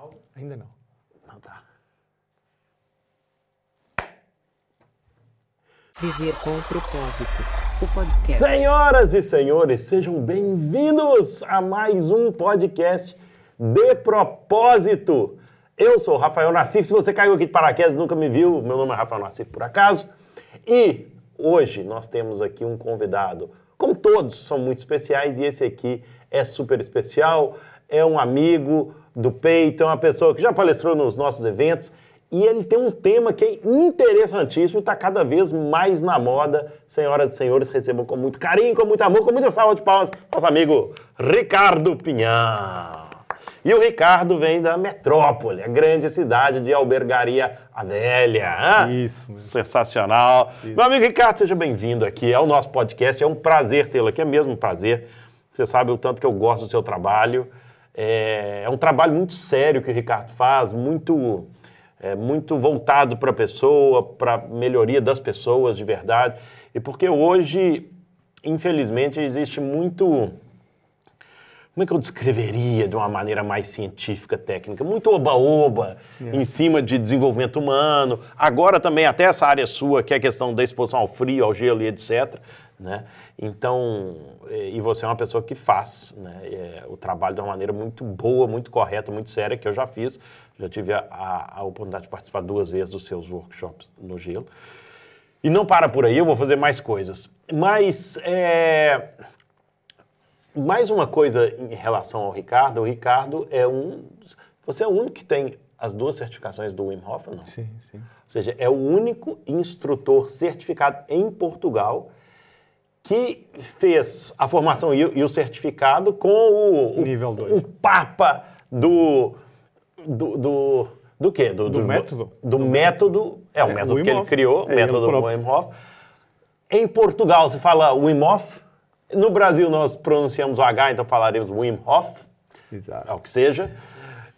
pausa? Ainda não. Não, tá. Viver com propósito. O podcast. Senhoras e senhores, sejam bem-vindos a mais um podcast de propósito. Eu sou o Rafael Nassif. Se você caiu aqui de paraquedas e nunca me viu, meu nome é Rafael Nassif por acaso. E hoje nós temos aqui um convidado. Como todos são muito especiais e esse aqui é super especial. É um amigo do peito, é uma pessoa que já palestrou nos nossos eventos e ele tem um tema que é interessantíssimo e está cada vez mais na moda. Senhoras e senhores, recebam com muito carinho, com muito amor, com muita salva de palmas, nosso amigo Ricardo Pinhão. E o Ricardo vem da metrópole, a grande cidade de Albergaria a Velha. Isso mesmo. Sensacional. Meu amigo Ricardo, seja bem-vindo aqui ao nosso podcast. É um prazer tê-lo aqui, é mesmo um prazer. Você sabe o tanto que eu gosto do seu trabalho. É, é um trabalho muito sério que o Ricardo faz, muito, é, muito voltado para a pessoa, para a melhoria das pessoas de verdade. E porque hoje, infelizmente, existe muito. Como é que eu descreveria de uma maneira mais científica, técnica? Muito oba-oba em cima de desenvolvimento humano. Agora também até essa área sua, que é a questão da exposição ao frio, ao gelo e etc. Né? Então, e você é uma pessoa que faz né, eh, o trabalho de uma maneira muito boa, muito correta, muito séria, que eu já fiz. Já tive a, a, a oportunidade de participar duas vezes dos seus workshops no gelo. E não para por aí, eu vou fazer mais coisas. Mas, é, mais uma coisa em relação ao Ricardo. O Ricardo é um... Você é o único que tem as duas certificações do Wim Hof, não? Sim, sim. Ou seja, é o único instrutor certificado em Portugal que fez a formação e, o- e o certificado com o, o- Nível o papa do do, do, do quê? Do, método. Do, método, é o É, método que ele criou, o É ele método. Wim Hof. Em Portugal se fala Wim Hof. No Brasil nós pronunciamos o H, então falaremos Wim Hof, Exato. ao que seja.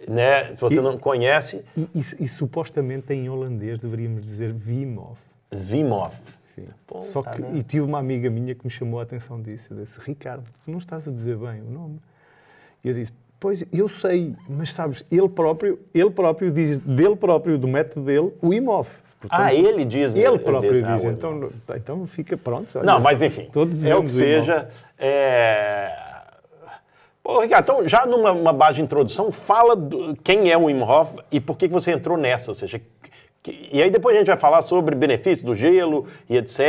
Né? Se você E- não conhece, E, e- e supostamente em holandês deveríamos dizer Wim Hof. Wim Hof. Sim. Pô, Só tá que, e tive uma amiga minha que me chamou a atenção disso. Eu disse, Ricardo, tu não estás a dizer bem o nome. E eu disse, pois, eu sei, mas sabes, ele próprio, ele próprio diz, dele próprio, do método dele, o Wim Hof. Portanto, Ah, ele diz Ele próprio diz, ah, diz. Wim Então, então fica pronto. olha, Não, mas enfim, é o que seja. É... Pô, Ricardo, então já numa uma base de introdução, fala do- quem é o Wim Hof e por que, que você entrou nessa, ou seja... E aí depois a gente vai falar sobre benefícios do gelo e etc.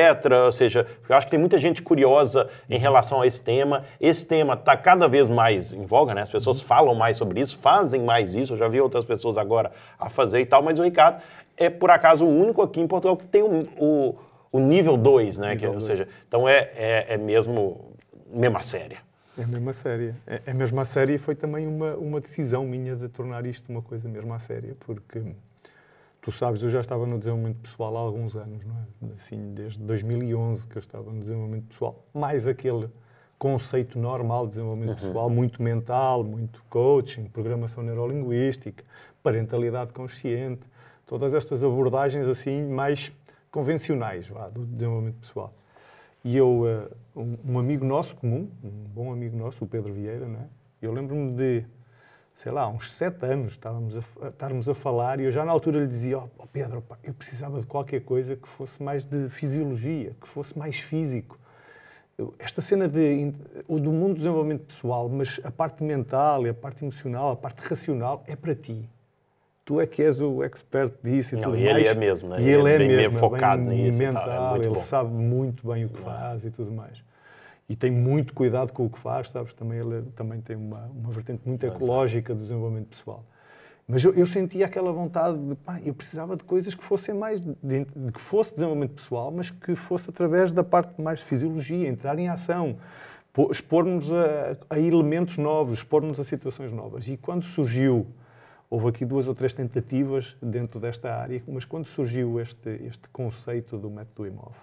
Ou seja, eu acho que tem muita gente curiosa em relação a esse tema. Esse tema está cada vez mais em voga, né? As pessoas Uhum. falam mais sobre isso, fazem mais isso. Eu já vi outras pessoas agora a fazer e tal, mas o Ricardo é, por acaso, o único aqui em Portugal que tem o, o, o nível 2, né? Que, ou seja, então é, é, é mesmo mesma séria. É mesmo a séria. É, é mesmo a séria e foi também uma, uma decisão minha de tornar isto uma coisa mesmo a séria, porque tu sabes, eu já estava no desenvolvimento pessoal há alguns anos, não é? Assim, desde 2011 que eu estava no desenvolvimento pessoal, mais aquele conceito normal de desenvolvimento pessoal, muito mental, muito coaching, programação neurolinguística, parentalidade consciente, todas estas abordagens assim mais convencionais vá, do desenvolvimento pessoal. E eu, eh, um amigo nosso comum, um bom amigo nosso, o Pedro Vieira, não é? eu lembro-me de, sei lá, uns sete anos estávamos a, a- estarmos a falar e eu já na altura lhe dizia, ó ó Pedro, pá, eu precisava de qualquer coisa que fosse mais de fisiologia, que fosse mais físico. Esta cena de, do mundo do desenvolvimento pessoal, mas a parte mental e a parte emocional, a parte racional é para ti. Tu é que és o expert disso e Não, tudo e ele mais. é mesmo, né? E ele é bem- bem mesmo, é focado bem nisso é mental, muito ele bom. sabe muito bem o que faz e tudo mais. E tem muito cuidado com o que faz, sabes? Também ele também tem uma, uma vertente muito ecológica do desenvolvimento pessoal. Mas eu, eu sentia aquela vontade de, pá, eu precisava de coisas que fossem mais, de, de que fosse desenvolvimento pessoal, mas que fosse através da parte mais de fisiologia, entrar em ação, expormos a, a elementos novos, expormos a situações novas. E quando surgiu, houve aqui duas ou três tentativas dentro desta área, mas quando surgiu este, este conceito do método Imov,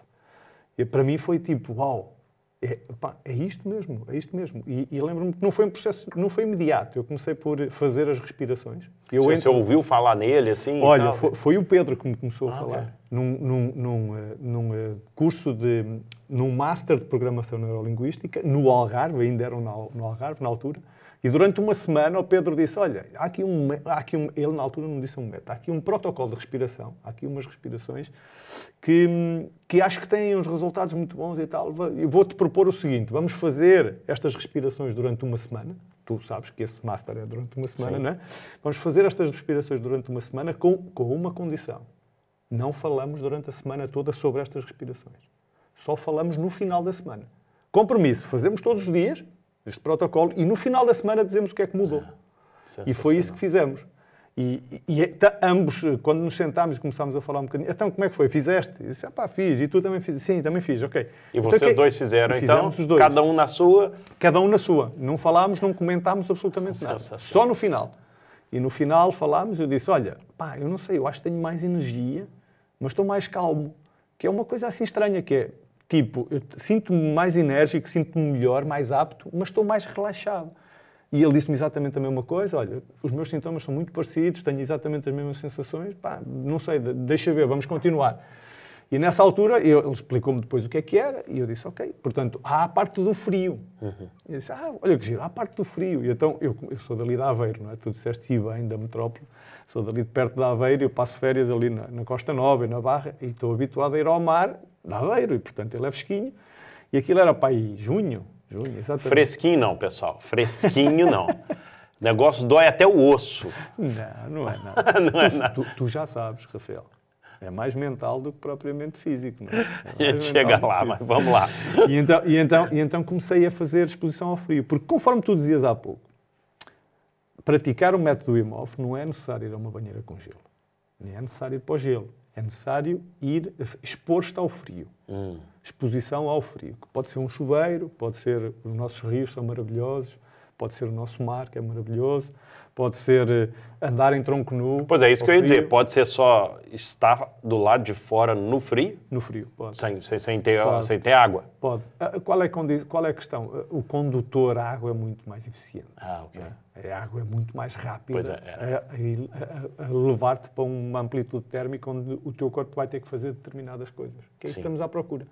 e para mim foi tipo, uau, é, pá, é isto mesmo, é isto mesmo. E, e lembro-me que não foi um processo, não foi imediato. Eu comecei por fazer as respirações. Eu Você entro- ouviu falar nele assim? e Olha, tal? foi, foi o Pedro que me começou a Ah, falar. ok. Num, num, num, eh, num, eh, curso de. num Master de Programação Neurolinguística, no Algarve, ainda eram no Algarve na altura, E durante uma semana o Pedro disse, olha, há aqui um, há aqui um ele na altura não disse um método, há aqui um protocolo de respiração, há aqui umas respirações que, que acho que têm uns resultados muito bons e tal. Eu vou-te propor o seguinte, vamos fazer estas respirações durante uma semana, tu sabes que esse master é durante uma semana, Sim. não é? Vamos fazer estas respirações durante uma semana com, com uma condição. Não falamos durante a semana toda sobre estas respirações. Só falamos no final da semana. Compromisso, fazemos todos os dias este protocolo e no final da semana dizemos o que é que mudou. E foi isso que fizemos. E, e- e tá- ambos, quando nos sentámos e começámos a falar um bocadinho, então como é que foi? Fizeste? Eu disse, ah pá, fiz. E tu também fiz? Sim, também fiz, ok. E Então, vocês que- dois fizeram, e então, os dois. cada um na sua. Cada um na sua. Não falámos, não comentámos absolutamente nada. Só no final. E no final falámos, eu disse, olha, pá, eu não sei, eu acho que tenho mais energia, mas estou mais calmo. Que é uma coisa assim estranha, que é, tipo, eu sinto-me mais enérgico, sinto-me melhor, mais apto, mas estou mais relaxado. E ele disse-me exatamente a mesma coisa, olha, os meus sintomas são muito parecidos, tenho exatamente as mesmas sensações, pá, não sei, de- deixa ver, vamos continuar. E nessa altura, eu- ele explicou-me depois o que é que era, e eu disse, ok, portanto, há a parte do frio. E eu disse, ah, olha que giro, há a parte do frio. E então, eu, eu sou dali de Aveiro, não é? Tu disseste ir bem, da metrópole, sou dali de perto de Aveiro, eu passo férias ali na, na Costa Nova e na Barra, e estou habituado a ir ao mar de Aveiro, e portanto ele é fresquinho. E aquilo era para aí junho, junho, exatamente. Fresquinho não, pessoal. Fresquinho não. O negócio dói até o osso. Não, não é nada. Não é Tu- nada. Tu, tu já sabes, Rafael. É mais mental do que propriamente físico. É? É chega lá, mas vamos lá. E então, e, então, e então comecei a fazer exposição ao frio. Porque conforme tu dizias há pouco, praticar o método Wim Hof não é necessário ir a uma banheira com gelo. Nem é necessário ir para o gelo. É necessário ir expor-te ao frio. Exposição ao frio. Que pode ser um chuveiro, pode ser os nossos rios são maravilhosos, pode ser o nosso mar, que é maravilhoso, pode ser eh, andar em tronco nu. Pois é, isso que eu ia dizer. frio. Pode ser só estar do lado de fora no frio, No frio, pode. sem, sem, sem ter, Pode. sem ter água. Pode. Ah, Qual é, qual é a questão? Ah, O condutor, a água é muito mais eficiente. Ah, ok. A água é muito mais rápida Pois é, é. a- a, a- levar-te para uma amplitude térmica onde o teu corpo vai ter que fazer determinadas coisas. Que é isso que estamos à procura.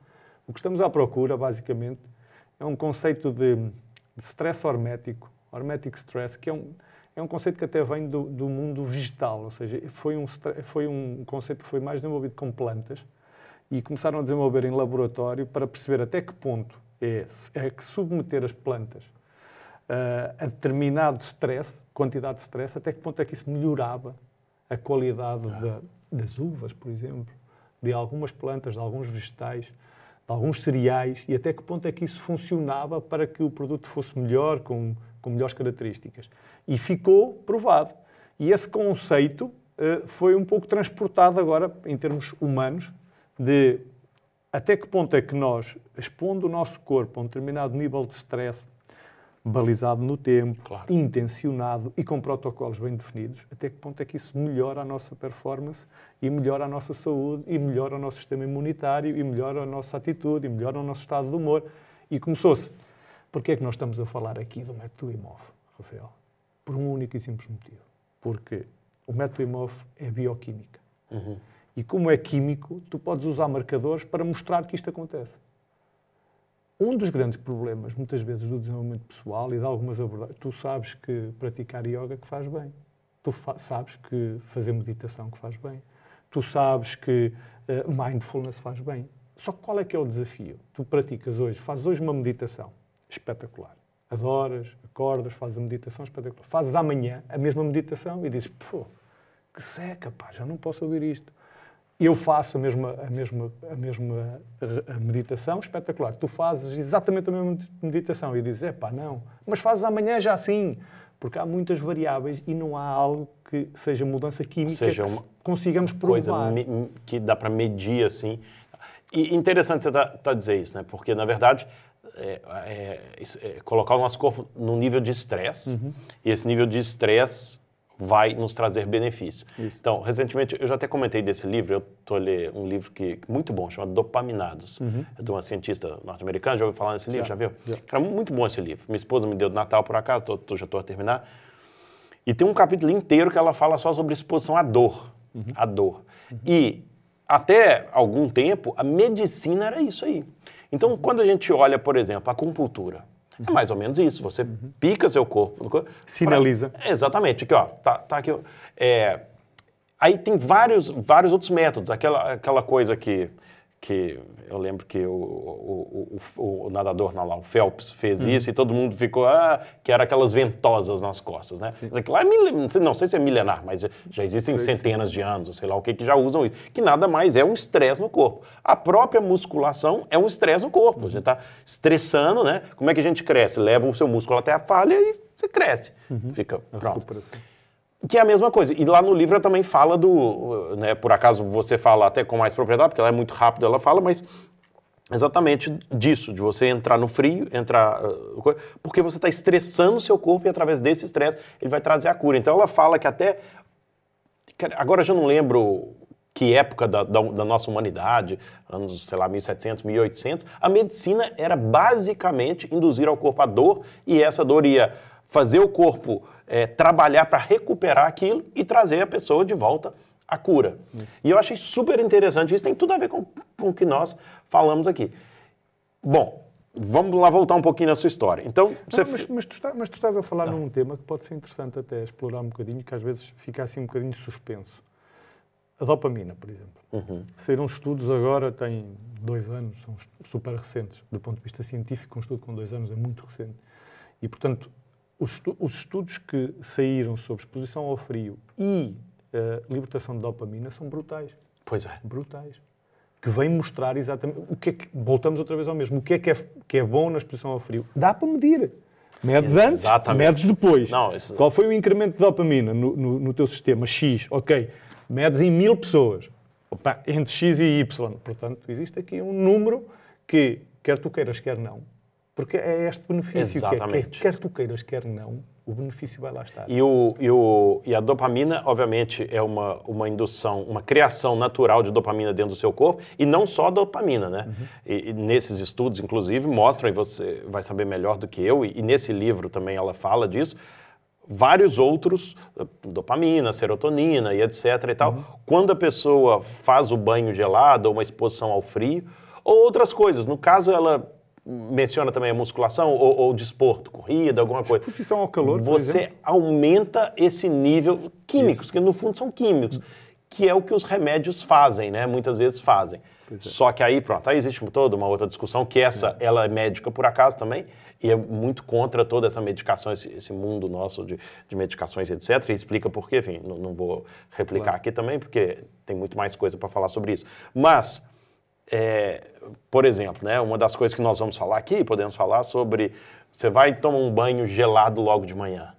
O que estamos à procura, basicamente, é um conceito de, de stress hormético, hormetic stress, que é um, é um conceito que até vem do, do mundo vegetal, ou seja, foi um, foi um conceito que foi mais desenvolvido com plantas e começaram a desenvolver em laboratório para perceber até que ponto é, é que submeter as plantas ah, a determinado stress, quantidade de stress, até que ponto é que isso melhorava a qualidade da- das uvas, por exemplo, de algumas plantas, de alguns vegetais, de alguns cereais, e até que ponto é que isso funcionava para que o produto fosse melhor, com, com melhores características. E ficou provado. E esse conceito eh, foi um pouco transportado agora, em termos humanos, de até que ponto é que nós, expondo o nosso corpo a um determinado nível de stress, balizado no tempo, Claro. intencionado e com protocolos bem definidos, até que ponto é que isso melhora a nossa performance e melhora a nossa saúde e melhora o nosso sistema imunitário e melhora a nossa atitude e melhora o nosso estado de humor. E começou-se. Porquê é que nós estamos a falar aqui do método IMOF, Rafael? Por um único e simples motivo. Porque o método IMOF é bioquímica. E como é químico, tu podes usar marcadores para mostrar que isto acontece. Um dos grandes problemas, muitas vezes, do desenvolvimento pessoal e de algumas abordagens, tu sabes que praticar yoga que faz bem. Tu fa- sabes que fazer meditação que faz bem. Tu sabes que eh, mindfulness faz bem. Só que qual é que é o desafio? Tu praticas hoje, fazes hoje uma meditação espetacular. Adoras, acordas, fazes a meditação espetacular. Fazes amanhã a mesma meditação e dizes, pô, que seca, pá, já não posso ouvir isto. Eu faço a mesma, a mesma, a mesma a meditação, espetacular. Tu fazes exatamente a mesma meditação e dizes, é pá, não, mas fazes amanhã já assim. Porque há muitas variáveis e não há algo que seja mudança química Seja que consigamos provar. Coisa que dá para medir assim. E interessante você tá, tá dizer isso, né? Porque, na verdade, é, é- é colocar o nosso corpo num nível de estresse, Uhum. e esse nível de estresse vai nos trazer benefícios. Então, recentemente, eu já até comentei desse livro, eu estou lendo um livro que muito bom, chamado Dopaminados, é de uma cientista norte-americana, já ouviu falar nesse livro, já, Uhum. Já, viu? já. Cara, muito bom esse livro. Minha esposa me deu de Natal, por acaso, tô- tô- já estou a terminar. E tem um capítulo inteiro que ela fala só sobre exposição à dor. À dor. E até algum tempo, a medicina era isso aí. Então, quando a gente olha, por exemplo, a acupuntura, É mais ou menos isso. Você pica seu corpo. corpo Sinaliza. pra- Exatamente. Aqui, ó. Tá, tá aqui. É, aí tem vários, vários outros métodos. Aquela, aquela coisa que, que eu lembro que o, o, o- o nadador lá, o Phelps, fez isso e todo mundo ficou, ah, que era aquelas ventosas nas costas, né? Mas aquilo lá é não sei- se é milenar, mas já existem centenas de anos, sei lá o que, que já usam isso. Que nada mais é um estresse no corpo. A própria musculação é um estresse no corpo. A gente está estressando, né? Como é que a gente cresce? Leva o seu músculo até a falha e você cresce. Fica pronto. Que é a mesma coisa. E lá no livro ela também fala do. Né, por acaso você fala até com mais propriedade, porque ela é muito rápida, ela fala, mas exatamente disso, de você entrar no frio, entrar. co- Porque você está estressando o seu corpo e através desse estresse ele vai trazer a cura. Então ela fala que até. Agora eu já não lembro que época da, da- da nossa humanidade, anos, sei lá, 1700, 1800, a medicina era basicamente induzir ao corpo a dor e essa dor ia fazer o corpo eh, trabalhar para recuperar aquilo e trazer a pessoa de volta à cura. E eu achei super interessante, isso tem tudo a ver com, com o que nós falamos aqui. Bom, vamos lá voltar um pouquinho na sua história. Então, você... Não, mas, mas tu está- mas tu estás a falar num tema que pode ser interessante até explorar um bocadinho, que às vezes fica assim um bocadinho suspenso. A dopamina, por exemplo. Saíram estudos agora, tem dois anos, são super recentes. Do ponto de vista científico, um estudo com dois anos é muito recente. E, portanto, os, os estudos que saíram sobre exposição ao frio e eh, libertação de dopamina são brutais Pois é. brutais. Que vêm mostrar exatamente o que é que. Voltamos outra vez ao mesmo. O que é que é, que é bom na exposição ao frio? Dá para medir. Medes antes, Exatamente. medes depois. Não, isso- Qual foi o incremento de dopamina no, no, no teu sistema? X, ok. Medes em mil pessoas. Opa, entre X e Y. Portanto, existe aqui um número que, quer tu queiras, quer não. Porque é este benefício. que é- Que Exatamente. é, quer tu queiras, quer não, o benefício vai lá estar. E, o, e, o, e a dopamina, obviamente, é uma, uma indução, uma criação natural de dopamina dentro do seu corpo, e não só a dopamina, né? E, e nesses estudos, inclusive, mostram, e você vai saber melhor do que eu, e, e nesse livro também ela fala disso, vários outros, eh, dopamina, serotonina e etc e tal, quando a pessoa faz o banho gelado ou uma exposição ao frio, ou outras coisas. No caso, ela menciona também a musculação ou, ou desporto, corrida, alguma coisa. Exposição ao calor, Você aumenta esse nível químicos, que no fundo são químicos, que é o que os remédios fazem, né? Muitas vezes fazem. Só que aí, pronto, aí existe toda uma outra discussão, que essa, ela é médica por acaso também, e é muito contra toda essa medicação, esse, esse mundo nosso de, de medicações, etc. E explica por quê, enfim, não, não vou replicar aqui também, porque tem muito mais coisa para falar sobre isso. Mas, é, por exemplo, né, uma das coisas que nós vamos falar aqui, podemos falar sobre você vai tomar um banho gelado logo de manhã.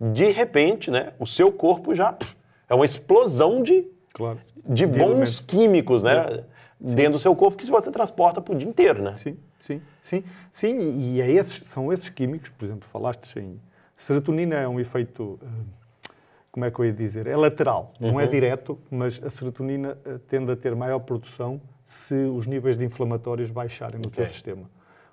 De repente, né, o seu corpo já pff, é uma explosão de, Claro. de bons químicos né, dentro do seu corpo que você transporta para o dia inteiro. Né? Sim, sim, sim. Sim, e é esses, são esses químicos, por exemplo, falaste em serotonina é um efeito, eh, como é que eu ia dizer? É lateral, não Uhum. é direto, mas a serotonina eh, tende a ter maior produção se os níveis de inflamatórios baixarem no Ok. teu sistema.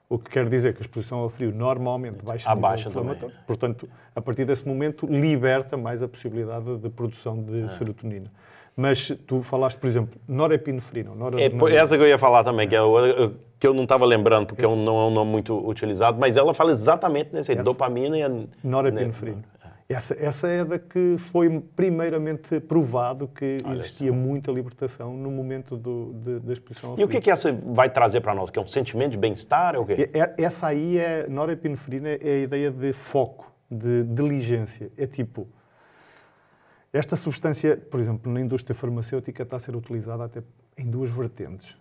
O que quer dizer que a exposição ao frio normalmente baixa Abaixa também, inflamatório. né? Portanto, a partir desse momento, liberta mais a possibilidade de produção de Ah. serotonina. Mas tu falaste, por exemplo, norepinefrina. ou É, essa que eu ia falar também, que, é o- eu, que eu não estava lembrando, porque é um- não é um nome muito utilizado, mas ela fala exatamente nesse aí, Essa. dopamina e a... Norepinefrina. Essa, essa é da que foi primeiramente provado que Olha existia muita libertação no momento do, de- da exposição E o que, frio. que essa vai trazer para nós? Que é um sentimento de bem-estar? É o quê? É- Essa aí é, norepinefrina é a ideia de foco, de diligência. É tipo, esta substância, por exemplo, na indústria farmacêutica está a ser utilizada até em duas vertentes.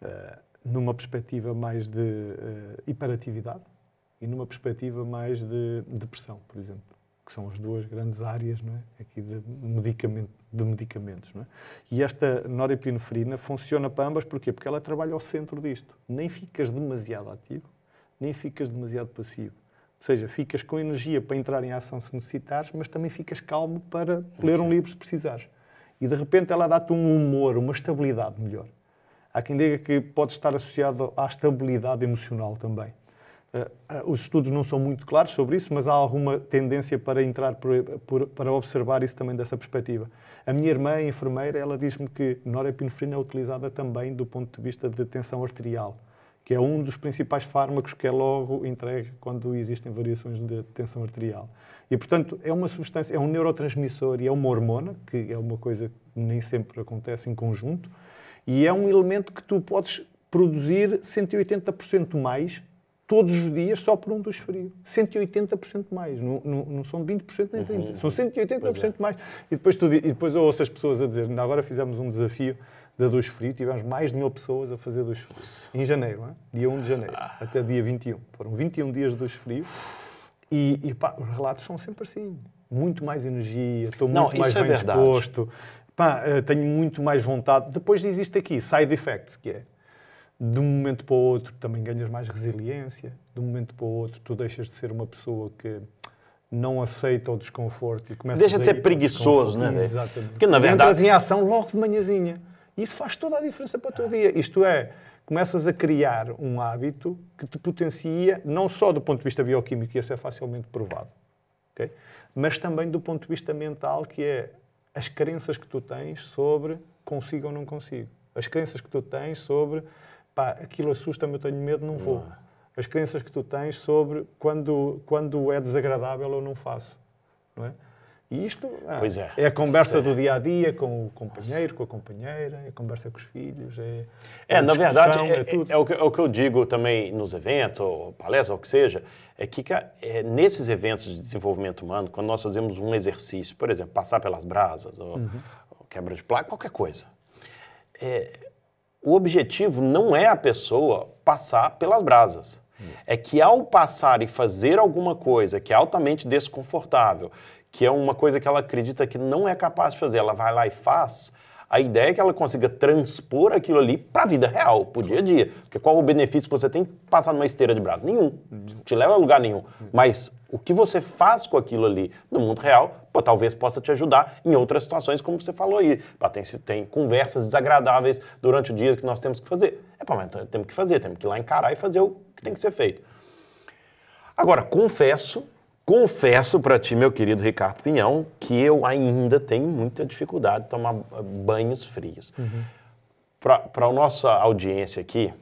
Eh, numa perspectiva mais de eh, hiperatividade e numa perspectiva mais de depressão, por exemplo, que são as duas grandes áreas não é? aqui de, medicamento, de medicamentos. Não é? E esta norepinefrina funciona para ambas, porquê? Porque ela trabalha ao centro disto. Nem ficas demasiado ativo, nem ficas demasiado passivo. Ou seja, ficas com energia para entrar em ação se necessitares, mas também ficas calmo para ler um livro se precisares. E de repente ela dá-te um humor, uma estabilidade melhor. Há quem diga que pode estar associado à estabilidade emocional também. Eh, eh, os estudos não são muito claros sobre isso, mas há alguma tendência para entrar por, por- para observar isso também dessa perspectiva. A minha irmã, a enfermeira, ela diz-me que norepinefrina é utilizada também do ponto de vista de tensão arterial, que é um dos principais fármacos que é logo entregue quando existem variações de tensão arterial. E, portanto, é uma substância, é um neurotransmissor e é uma hormona, que é uma coisa que nem sempre acontece em conjunto, e é um elemento que tu podes produzir 180% mais todos os dias só por um duche frio. 180% mais. Não, não, não são 20% nem 30%. São 180% mais. E depois, tu, e depois eu ouço as pessoas a dizer, ainda agora fizemos um desafio da duche frio, tivemos mais de mil pessoas a fazer duche frio. Em janeiro, hein? dia 1 de janeiro, até dia 21. Foram 21 dias de duche frio. E, e pá, os relatos são sempre assim. Muito mais energia, estou Não, muito mais é bem verdade. disposto. Pá, eh, tenho muito mais vontade. Depois existe aqui side effects, que é de um momento para o outro também ganhas mais resiliência, de um momento para o outro tu deixas de ser uma pessoa que não aceita o desconforto e começas Deixa de a ser preguiçoso, né? Exatamente. Porque, na Entras verdade- em ação logo de manhãzinha. E isso faz toda a diferença para o teu dia. Isto é, começas a criar um hábito que te potencia, não só do ponto de vista bioquímico, e isso é facilmente provado, ok? mas também do ponto de vista mental, que é as crenças que tu tens sobre consigo ou não consigo. As crenças que tu tens sobre pá, aquilo assusta-me, eu tenho medo, não vou. As crenças que tu tens sobre quando, quando é desagradável eu não faço. Não é? E isto ah, Pois é. a conversa é. do dia a dia com o companheiro, com a companheira, é a conversa com os filhos, é, É, na verdade, é, tudo. é o que, é o que eu digo também nos eventos, ou palestras, ou o que seja, é que é, nesses eventos de desenvolvimento humano, quando nós fazemos um exercício, por exemplo, passar pelas brasas, ou, Uhum. ou quebra de placa, qualquer coisa, é, o objetivo não é a pessoa passar pelas brasas. É que ao passar e fazer alguma coisa que é altamente desconfortável, que é uma coisa que ela acredita que não é capaz de fazer, ela vai lá e faz, a ideia é que ela consiga transpor aquilo ali para a vida real, para o dia a dia. Porque qual o benefício que você tem passar numa esteira de braço? Nenhum. Não te leva a lugar nenhum. Mas o que você faz com aquilo ali no mundo real, pô, talvez possa te ajudar em outras situações, como você falou aí. Pá, tem, tem conversas desagradáveis durante o dia que nós temos que fazer. É, pô, mas temos que fazer, temos que ir lá encarar e fazer o que tem que ser feito. Agora, confesso, confesso para ti, meu querido Ricardo Pinhão, que eu ainda tenho muita dificuldade de tomar banhos frios. Para a nossa audiência aqui,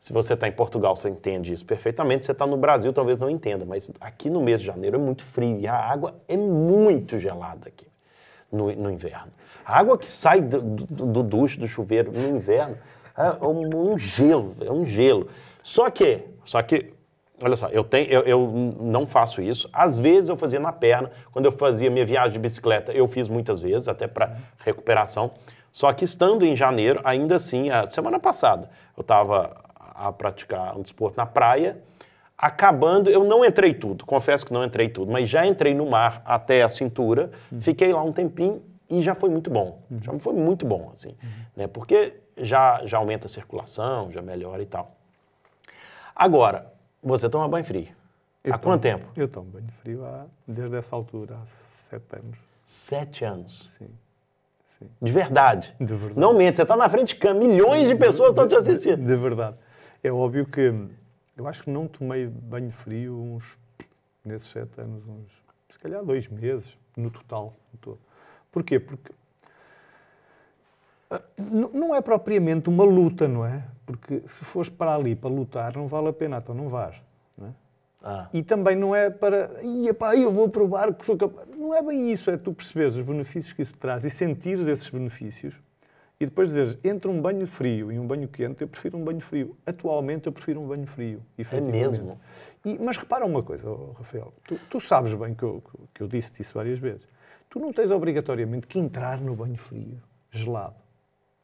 se você está em Portugal, você entende isso perfeitamente. Se você está no Brasil, talvez não entenda, mas aqui no mês de janeiro é muito frio e a água é muito gelada aqui no, no inverno. A água que sai do, do, do duche, do chuveiro no inverno, é um, um gelo, é um gelo. Só que, só que, olha só, eu, tenho, eu, eu não faço isso. Às vezes eu fazia na perna. Quando eu fazia minha viagem de bicicleta, eu fiz muitas vezes, até para recuperação. Só que estando em janeiro, ainda assim, a semana passada, eu estava a praticar um desporto na praia. Acabando, eu não entrei tudo, confesso que não entrei tudo, mas já entrei no mar até a cintura, fiquei lá um tempinho e já foi muito bom. Já foi muito bom, assim, né? Porque já, já aumenta a circulação, já melhora e tal. Agora, você toma banho frio. Eu Há tomo- quanto tempo? Eu tomo banho frio há, desde essa altura, há sete anos. Sete anos. Sim. Sim. De verdade. De verdade. Não mente, você está na frente de milhões de pessoas estão te assistindo. De verdade. É óbvio que eu acho que não tomei banho frio uns, nesses sete anos, uns, se calhar dois meses no total. no todo. Porquê? Porque não é propriamente uma luta, não é? Porque se fores para ali para lutar, não vale a pena, então não vais. Não é? Ah, E também não é para, "Ia pá, eu vou provar que sou capaz. Não é bem isso, é tu perceberes os benefícios que isso traz e sentires esses benefícios e depois dizeres, entre um banho frio e um banho quente, eu prefiro um banho frio. Atualmente eu prefiro um banho frio. efetivamente. mesmo? E, mas repara uma coisa, oh, Rafael, tu, tu sabes bem que eu, que eu disse-te isso várias vezes. Tu não tens obrigatoriamente que entrar no banho frio, gelado.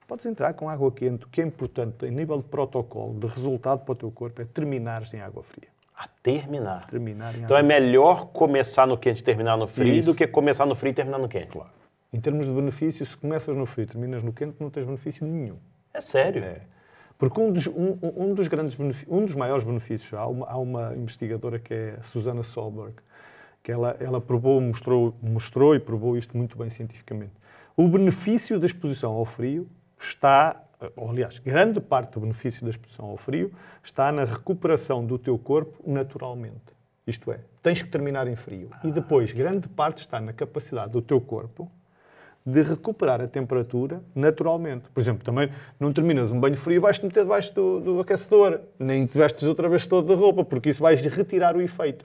Podes entrar com água quente. O que é importante, em nível de protocolo, de resultado para o teu corpo, é terminares em água fria. a terminar. Terminar em Então é água melhor começar no quente e terminar no frio Isso. do que começar no frio e terminar no quente. Claro. Em termos de benefício, se começas no frio e terminas no quente, não tens benefício nenhum. É sério. É. Porque um dos, um, um dos grandes um dos maiores benefícios, há uma, há uma investigadora que é a Susana Solberg, que ela, ela provou, mostrou, mostrou e provou isto muito bem cientificamente. O benefício da exposição ao frio está, ou, aliás, grande parte do benefício da exposição ao frio está na recuperação do teu corpo naturalmente. Isto é, tens que terminar em frio. E depois, grande parte está na capacidade do teu corpo de recuperar a temperatura naturalmente. Por exemplo, também não terminas um banho frio e vais-te meter debaixo do, do aquecedor, nem te vestes outra vez todo de roupa, porque isso vais retirar o efeito.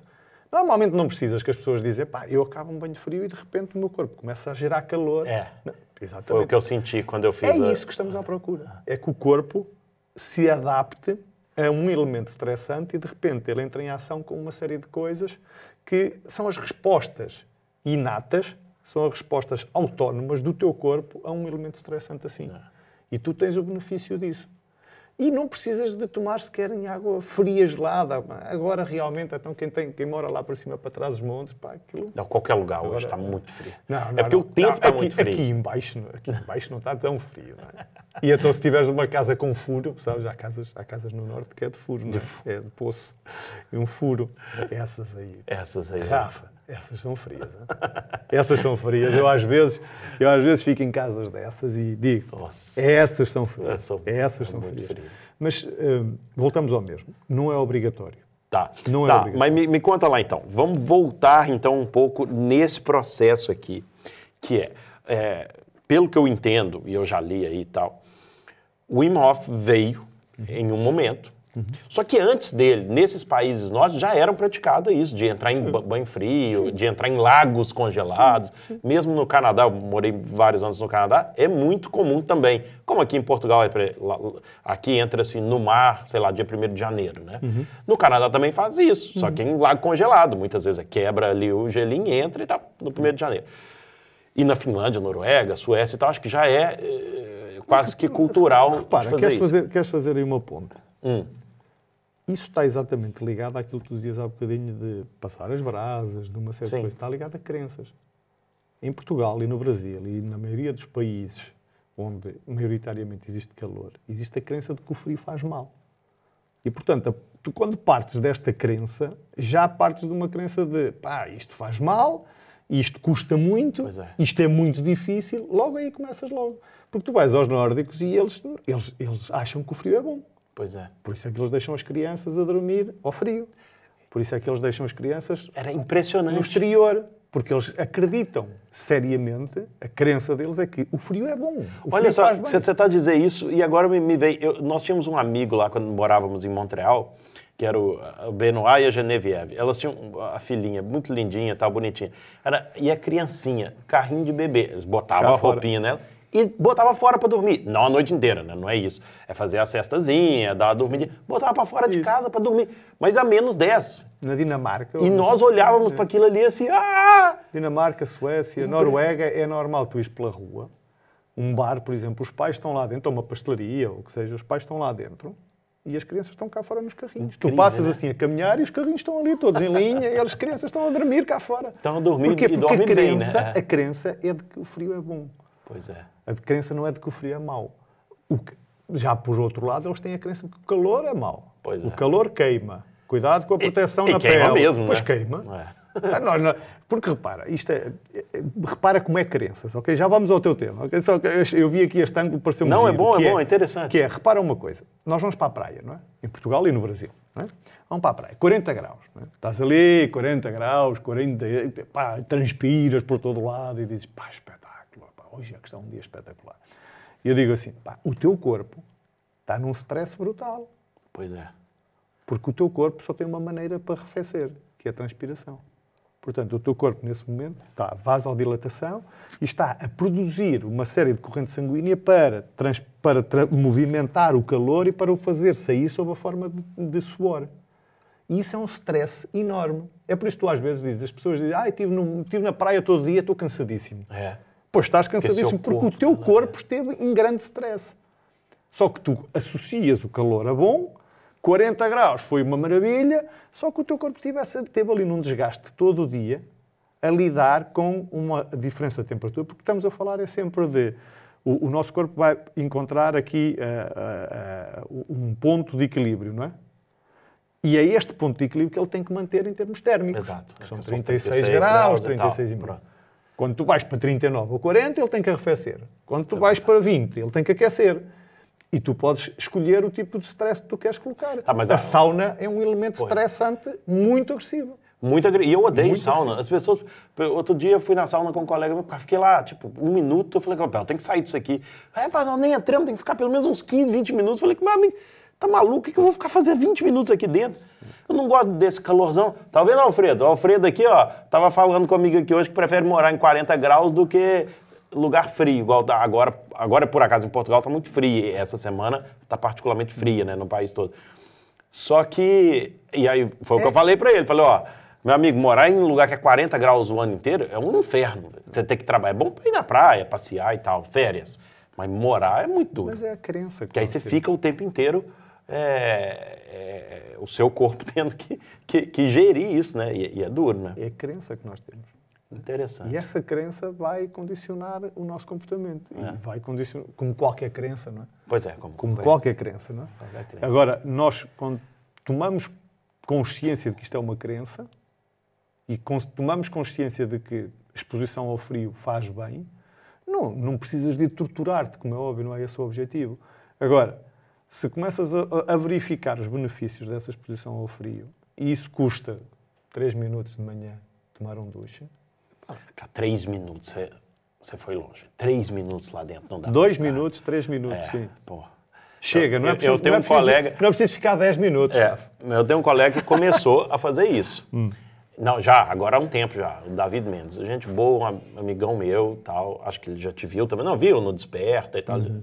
Normalmente não precisas que as pessoas dizem, pá, eu acabo um banho frio e de repente o meu corpo começa a gerar calor. É. Não, Foi Exatamente. o que eu senti quando eu fiz É a... isso que estamos à procura. É que o corpo se adapte a um elemento estressante e de repente ele entra em ação com uma série de coisas que são as respostas inatas, são as respostas autónomas do teu corpo a um elemento estressante assim. E tu tens o benefício disso. E não precisas de tomar sequer em água fria, gelada. Agora, realmente, então quem, tem, quem mora lá para cima, para trás dos montes, pá, aquilo... Não, qualquer lugar hoje Agora- está muito frio. Não, é não, porque não. o tempo Não, está aqui, muito frio. Aqui embaixo, aqui embaixo não está tão frio, é? E então se tiveres uma casa com furo, sabes, há casas, há casas no norte que é de furo, não é? É de poço. E um furo. Essas aí. Essas aí. Rafa, essas são frias. Essas são frias. Eu às vezes, eu às vezes fico em casas dessas e digo, essas são frias. Essas são- Essas são frias. Mas hum, voltamos ao mesmo. Não é obrigatório. Tá. Não é tá, obrigatório. mas me, me conta lá então. Vamos voltar então um pouco nesse processo aqui, que é, é, pelo que eu entendo, e eu já li aí e tal, o Wim Hof veio em um momento. Só que antes dele, nesses países nossos, já eram praticado isso, de entrar em ba- banho frio, de entrar em lagos congelados. Mesmo no Canadá, eu morei vários anos no Canadá, é muito comum também. Como aqui em Portugal, é pre- aqui entra-se no mar, sei lá, dia 1 de janeiro, né? No Canadá também faz isso, só que em lago congelado. Muitas vezes é quebra ali o gelinho, entra e tá no 1 de janeiro. E na Finlândia, Noruega, Suécia e tal, acho que já é eh, quase que cultural Repara, de fazer queres, isso. fazer, queres fazer aí uma ponte? Hum. Isso está exatamente ligado àquilo que tu dizias há bocadinho de passar as brasas, de uma série Sim. de coisas. Está ligado a crenças. Em Portugal e no Brasil e na maioria dos países onde maioritariamente existe calor, existe a crença de que o frio faz mal. E, portanto, tu quando partes desta crença, já partes de uma crença de pá, isto faz mal, isto custa muito, é. isto é muito difícil, logo aí começas logo. Porque tu vais aos nórdicos e eles, eles, eles acham que o frio é bom. Pois é. Por isso é que eles deixam as crianças a dormir ao frio. Por isso é que eles deixam as crianças Era no impressionante. exterior. Porque eles acreditam seriamente, a crença deles é que o frio é bom. Olha só, você está a dizer isso e agora me, me veio. eu- nós tínhamos um amigo lá quando morávamos em Montreal, que era o, o Benoit e a Genevieve. Elas tinham a filhinha, muito lindinha, tal, bonitinha. Era, e a criancinha, carrinho de bebê. Eles botavam Cá a fora. roupinha nela e botava fora para dormir. Não a noite inteira, né? Não é isso. É fazer a cestazinha, dar uma dormidinha. Botava para fora de Isso. casa para dormir. Mas a menos 10. Na Dinamarca. E nós olhávamos para aquilo ali assim, ah! Dinamarca, Suécia, Noruega, é normal tu ires pela rua, um bar, por exemplo, os pais estão lá dentro, ou uma pastelaria, ou o que seja, os pais estão lá dentro e as crianças estão cá fora nos carrinhos. Incrível, tu passas né? assim a caminhar e os carrinhos estão ali todos em linha e as crianças estão a dormir cá fora. Estão a dormir Porquê? e Porque dormem a bem, né? crença, a crença é de que o frio é bom. Pois é. A crença não é de que o frio é mau. O que- já por outro lado, eles têm a crença de que o calor é mau. Pois o é. calor queima. Cuidado com a proteção e na queima pele. mesmo, pois né? queima. Não é. Ah, não, não, porque repara, isto é, é- repara como é crenças, ok? Já vamos ao teu tema. ok? Só que eu, vi aqui este ângulo, pareceu Não, é bom, é bom, é interessante. Que é, repara uma coisa, nós vamos para a praia, não é? Em Portugal e no Brasil, não é? Vamos para a praia, 40 graus, não é? Estás ali, 40 graus, 40, pá, transpiras por todo lado e dizes, pá, espetáculo, hoje é que está um dia espetacular. E eu digo assim, pá, o teu corpo está num stress brutal. Pois é. Porque o teu corpo só tem uma maneira para arrefecer, que é a transpiração. Portanto, o teu corpo, nesse momento, está a vasodilatação e está a produzir uma série de corrente sanguínea para, trans- para tra- movimentar o calor e para o fazer sair sob a forma de, de suor. E isso é um stress enorme. É por isso que tu às vezes dizes, as pessoas dizem, ah, estive, no- estive na praia todo dia, estou cansadíssimo. É. Pois estás cansadíssimo, porque o teu corpo esteve em grande stress. Só que tu associas o calor a bom, 40 graus foi uma maravilha, só que o teu corpo tivesse, teve ali num desgaste todo o dia a lidar com uma diferença de temperatura, porque estamos a falar é sempre de. O, o nosso corpo vai encontrar aqui ah, ah, ah, um ponto de equilíbrio, não é? E é este ponto de equilíbrio que ele tem que manter em termos térmicos. Exato. que São Que são 36, 36 graus, graus e tal. 36 e meio. Pronto. Quando tu vais para 39 ou 40, ele tem que arrefecer. Quando tu vais para 20, ele tem que aquecer. E tu podes escolher o tipo de stress que tu queres colocar. Tá, mas a a- sauna é um elemento Pois. estressante muito agressivo. Muito agre... E eu odeio Muito sauna. As pessoas. Outro dia eu fui na sauna com um colega meu, fiquei lá, tipo, um minuto. Eu falei, eu tenho que sair disso aqui. É, mas nem entramos, tem que ficar pelo menos uns 15, 20 minutos. Eu falei, meu amigo, tá maluco? O que, que eu vou ficar fazendo 20 minutos aqui dentro? Eu não gosto desse calorzão. Tá vendo, Alfredo? O Alfredo aqui, ó, tava falando comigo aqui hoje que prefere morar em 40 graus do que lugar frio, igual tá agora. Agora, por acaso, em Portugal tá muito frio. Essa semana tá particularmente fria, né, no país todo. Só que. E aí foi o que eu falei pra ele. Falei, ó, meu amigo, morar em um lugar que é 40 graus o ano inteiro é um inferno. Você tem que trabalhar. É bom pra ir na praia, passear e tal, férias. Mas morar é muito duro. Mas é a crença. Porque aí você fica o tempo inteiro. É, é, o seu corpo tendo que, que, que gerir isso, né? E, e é duro, né? É a crença que nós temos. Interessante. E essa crença vai condicionar o nosso comportamento. É. E vai condicionar, como qualquer crença, não é? Pois é, como, Como qualquer crença, não é? Qualquer crença. Agora, nós, quando tomamos consciência de que isto é uma crença e tomamos consciência de que exposição ao frio faz bem, não, não precisas de torturar-te, como é óbvio, não é esse o objetivo. Agora, se começas a, a verificar os benefícios dessa exposição ao frio e isso custa 3 minutos de manhã tomar um duche, Cá, três minutos, você, foi longe. Três minutos lá dentro, não dá pra dois ficar. minutos, três minutos, É, sim. pô. Chega, não é eu- eu preciso, tenho não é um preciso- colega- Não é preciso ficar 10 minutos. É, eu tenho um colega que começou a fazer isso. Hum. Não, já, agora há um tempo já, o David Mendes. Gente boa, um amigão meu tal. Acho que ele já te viu também. Não, viu no Desperta e tal. Uhum.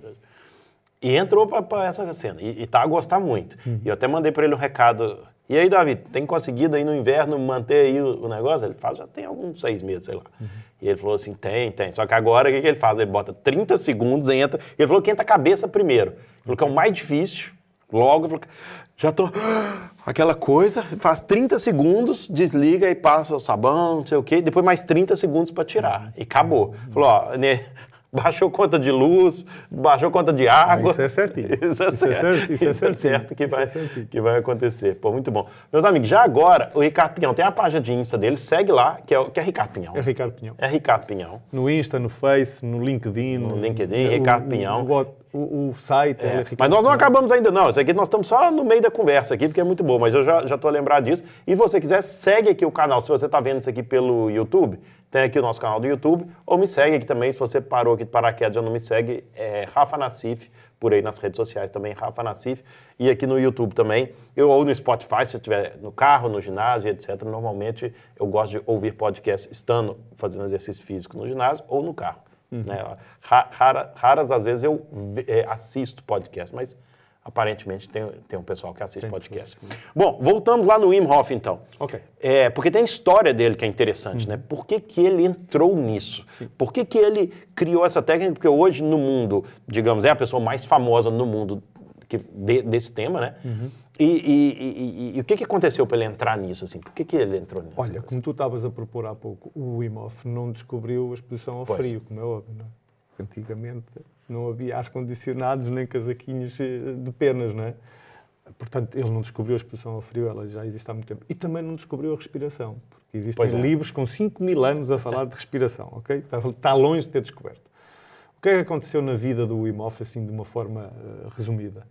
E entrou pra, pra essa cena. E, e tá a gostar muito. Uhum. E eu até mandei pra ele um recado. E aí, David, tem conseguido aí no inverno manter aí o, o negócio? Ele faz, já tem alguns seis meses, sei lá. Uhum. E ele falou assim, tem, tem. Só que agora, o que, que ele faz? Ele bota 30 segundos, entra. Ele falou que entra a cabeça primeiro. Ele falou que é o mais difícil. Logo, ele falou, já tô... Aquela coisa, faz 30 segundos, desliga e passa o sabão, não sei o quê. Depois mais 30 segundos pra tirar. E acabou. Falou, ó, né, baixou conta de luz, baixou conta de água. isso é certinho. Isso é Isso é certo. certo, isso é Isso é certinho. certo que é vai, certinho. que vai acontecer. Pô, muito bom. Meus amigos, já agora, o Ricardo Pinhão tem a página de Insta dele, segue lá, que é, que é Ricardo Pinhão. É Ricardo Pinhão. É Ricardo Pinhão. No Insta, no Face, no LinkedIn. No LinkedIn, Ricardo o, Pinhão. O, o, o site é, Ricardo mas nós não acabamos ainda, não. Isso aqui nós estamos só no meio da conversa aqui, porque é muito bom. Mas eu já, já tô lembrado disso. E você quiser, segue aqui o canal. Se você está vendo isso aqui pelo YouTube, tem aqui o nosso canal do YouTube. Ou me segue aqui também. Se você parou aqui de paraquedas e não me segue, é Rafa Nassif, por aí nas redes sociais também, Rafa Nassif. E aqui no YouTube também. Eu, ou no Spotify, se estiver no carro, no ginásio, etc. Normalmente eu gosto de ouvir podcast estando fazendo exercício físico no ginásio ou no carro. Né? Ra- rara- raras as vezes eu é, assisto podcast, mas aparentemente tem, tem um pessoal que assiste podcast. Bom, voltando lá no Wim Hof, então. Ok. É, porque tem a história dele que é interessante, né? Por que, que ele entrou nisso? Por que, que ele criou essa técnica? Porque hoje no mundo, digamos, é a pessoa mais famosa no mundo que, de- desse tema, né? E, e- e- e- e o que, que aconteceu para ele entrar nisso? Assim? Por que, que ele entrou nisso? Olha, como tu estavas a propor há pouco, o Wim Hof não descobriu a exposição ao Pois. frio, como é óbvio. Não é? Antigamente não havia ar-condicionados nem casaquinhos eh, de penas, não é? Portanto, ele não descobriu a exposição ao frio, ela já existe há muito tempo. E também não descobriu a respiração, porque existem é. livros com 5 mil anos a falar de respiração, ok? Está, está longe de ter descoberto. O que é que aconteceu na vida do Wim Hof, assim, de uma forma eh, resumida?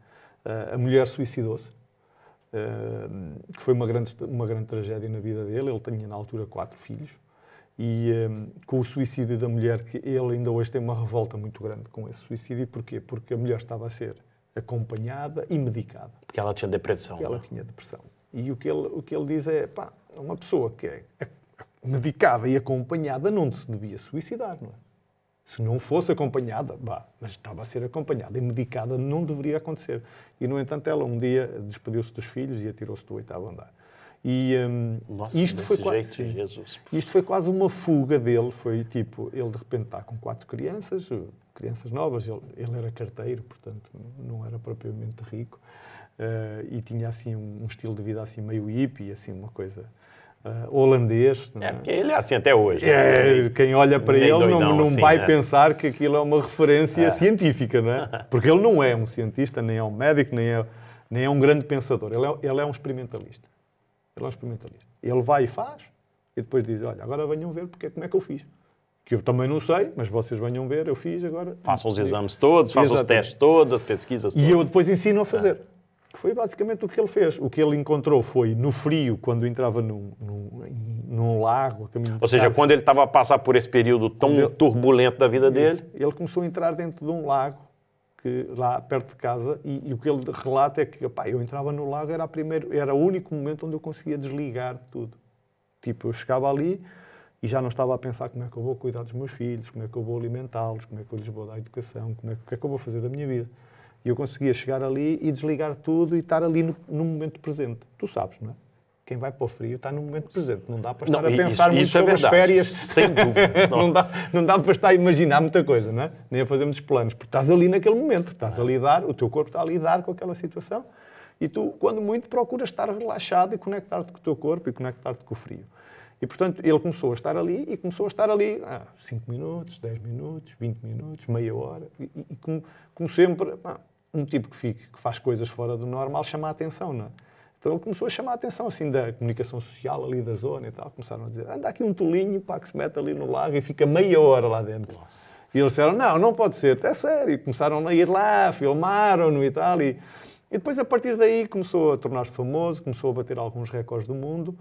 Eh, a mulher suicidou-se, que foi uma grande, uma grande tragédia na vida dele. Ele tinha, na altura, quatro filhos. E eh, com o suicídio da mulher, que ele ainda hoje tem uma revolta muito grande com esse suicídio. Porquê? Porque a mulher estava a ser acompanhada e medicada. Porque ela tinha depressão. Porque ela né? tinha depressão. E o que ele, o que ele diz é, pá, uma pessoa que é medicada e acompanhada não se devia suicidar, não é? Se não fosse acompanhada, bah, mas estava a ser acompanhada e medicada, não deveria acontecer. E, no entanto, ela um dia despediu-se dos filhos e atirou-se do oitavo andar. E hum, Nossa, isto, foi quase. Jesus. isto foi quase uma fuga dele. Foi tipo, ele de repente está com quatro crianças, eh, crianças novas, ele, ele era carteiro, portanto não era propriamente rico, eh, e tinha assim um, um estilo de vida assim meio hippie, assim uma coisa holandês. não É, é? porque ele é assim até hoje. né? É, quem olha para ele não, doidão, não assim, vai né? pensar que aquilo é uma referência científica, não é? Porque ele não é um cientista, nem é um médico, nem é, nem é um grande pensador. Ele é, ele é um experimentalista. Ele é um experimentalista. Ele vai e faz, e depois diz: Olha, agora venham ver porque, como é que eu fiz. Que eu também não sei, mas vocês venham ver, eu fiz agora. Façam os exames todos, façam os testes todos, as pesquisas todas. E eu depois ensino a fazer. Foi basicamente o que ele fez. O que ele encontrou foi no frio, quando entrava num, num, num lago, a Ou seja, casa. quando ele estava a passar por esse período tão ele- turbulento da vida dele. Ele começou a entrar dentro de um lago, que, lá perto de casa, e, e o que ele relata é que pá, eu entrava no lago, era, a primeiro, era o único momento onde eu conseguia desligar de tudo. Tipo, eu chegava ali e já não estava a pensar como é que eu vou cuidar dos meus filhos, como é que eu vou alimentá-los, como é que eu lhes vou dar educação, como é, que- o que é que eu vou fazer da minha vida. E eu conseguia chegar ali e desligar tudo e estar ali no, no momento presente. Tu sabes, não é? Quem vai para o frio está no momento presente. Não dá para estar Não, a isso- pensar muito isso é sobre as verdade. férias. Sem dúvida. Não. não, dá, não dá para estar a imaginar muita coisa, não é? Nem a fazer muitos planos, porque estás ali naquele momento, estás a lidar, o teu corpo está a lidar com aquela situação e tu, quando muito, procuras estar relaxado e conectar-te com o teu corpo e conectar-te com o frio. E, portanto, ele começou a estar ali e começou a estar ali 5 minutos, 10 minutos, 20 minutos, meia hora. E, e- como, como sempre, pá, um tipo que, fica, que faz coisas fora do normal chama a atenção, não é? Então ele começou a chamar a atenção assim da comunicação social ali da zona e tal. Começaram a dizer, anda aqui um tolinho pá, que se mete ali no lago e fica meia hora lá dentro. E eles disseram, não, não pode ser, é sério. E começaram a ir lá, filmaram-no e tal. E, e depois, a partir daí, começou a tornar-se famoso, começou a bater alguns recordes do mundo.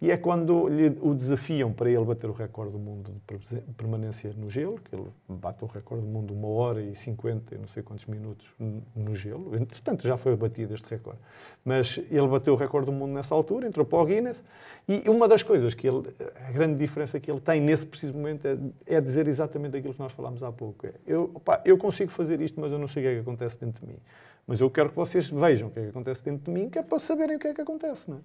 E é quando lhe o desafiam para ele bater o recorde do mundo de permanência no gelo, que ele bate o recorde do mundo uma hora e 50 e não sei quantos minutos no gelo. Entretanto, já foi batido este recorde. Mas ele bateu o recorde do mundo nessa altura, entrou para o Guinness. E uma das coisas que ele, a grande diferença que ele tem nesse preciso momento é, é dizer exatamente aquilo que nós falámos há pouco. É, eu, opá, eu consigo fazer isto, mas eu não sei o que é que acontece dentro de mim. Mas eu quero que vocês vejam o que é que acontece dentro de mim, que é para saberem o que é que acontece. Não é?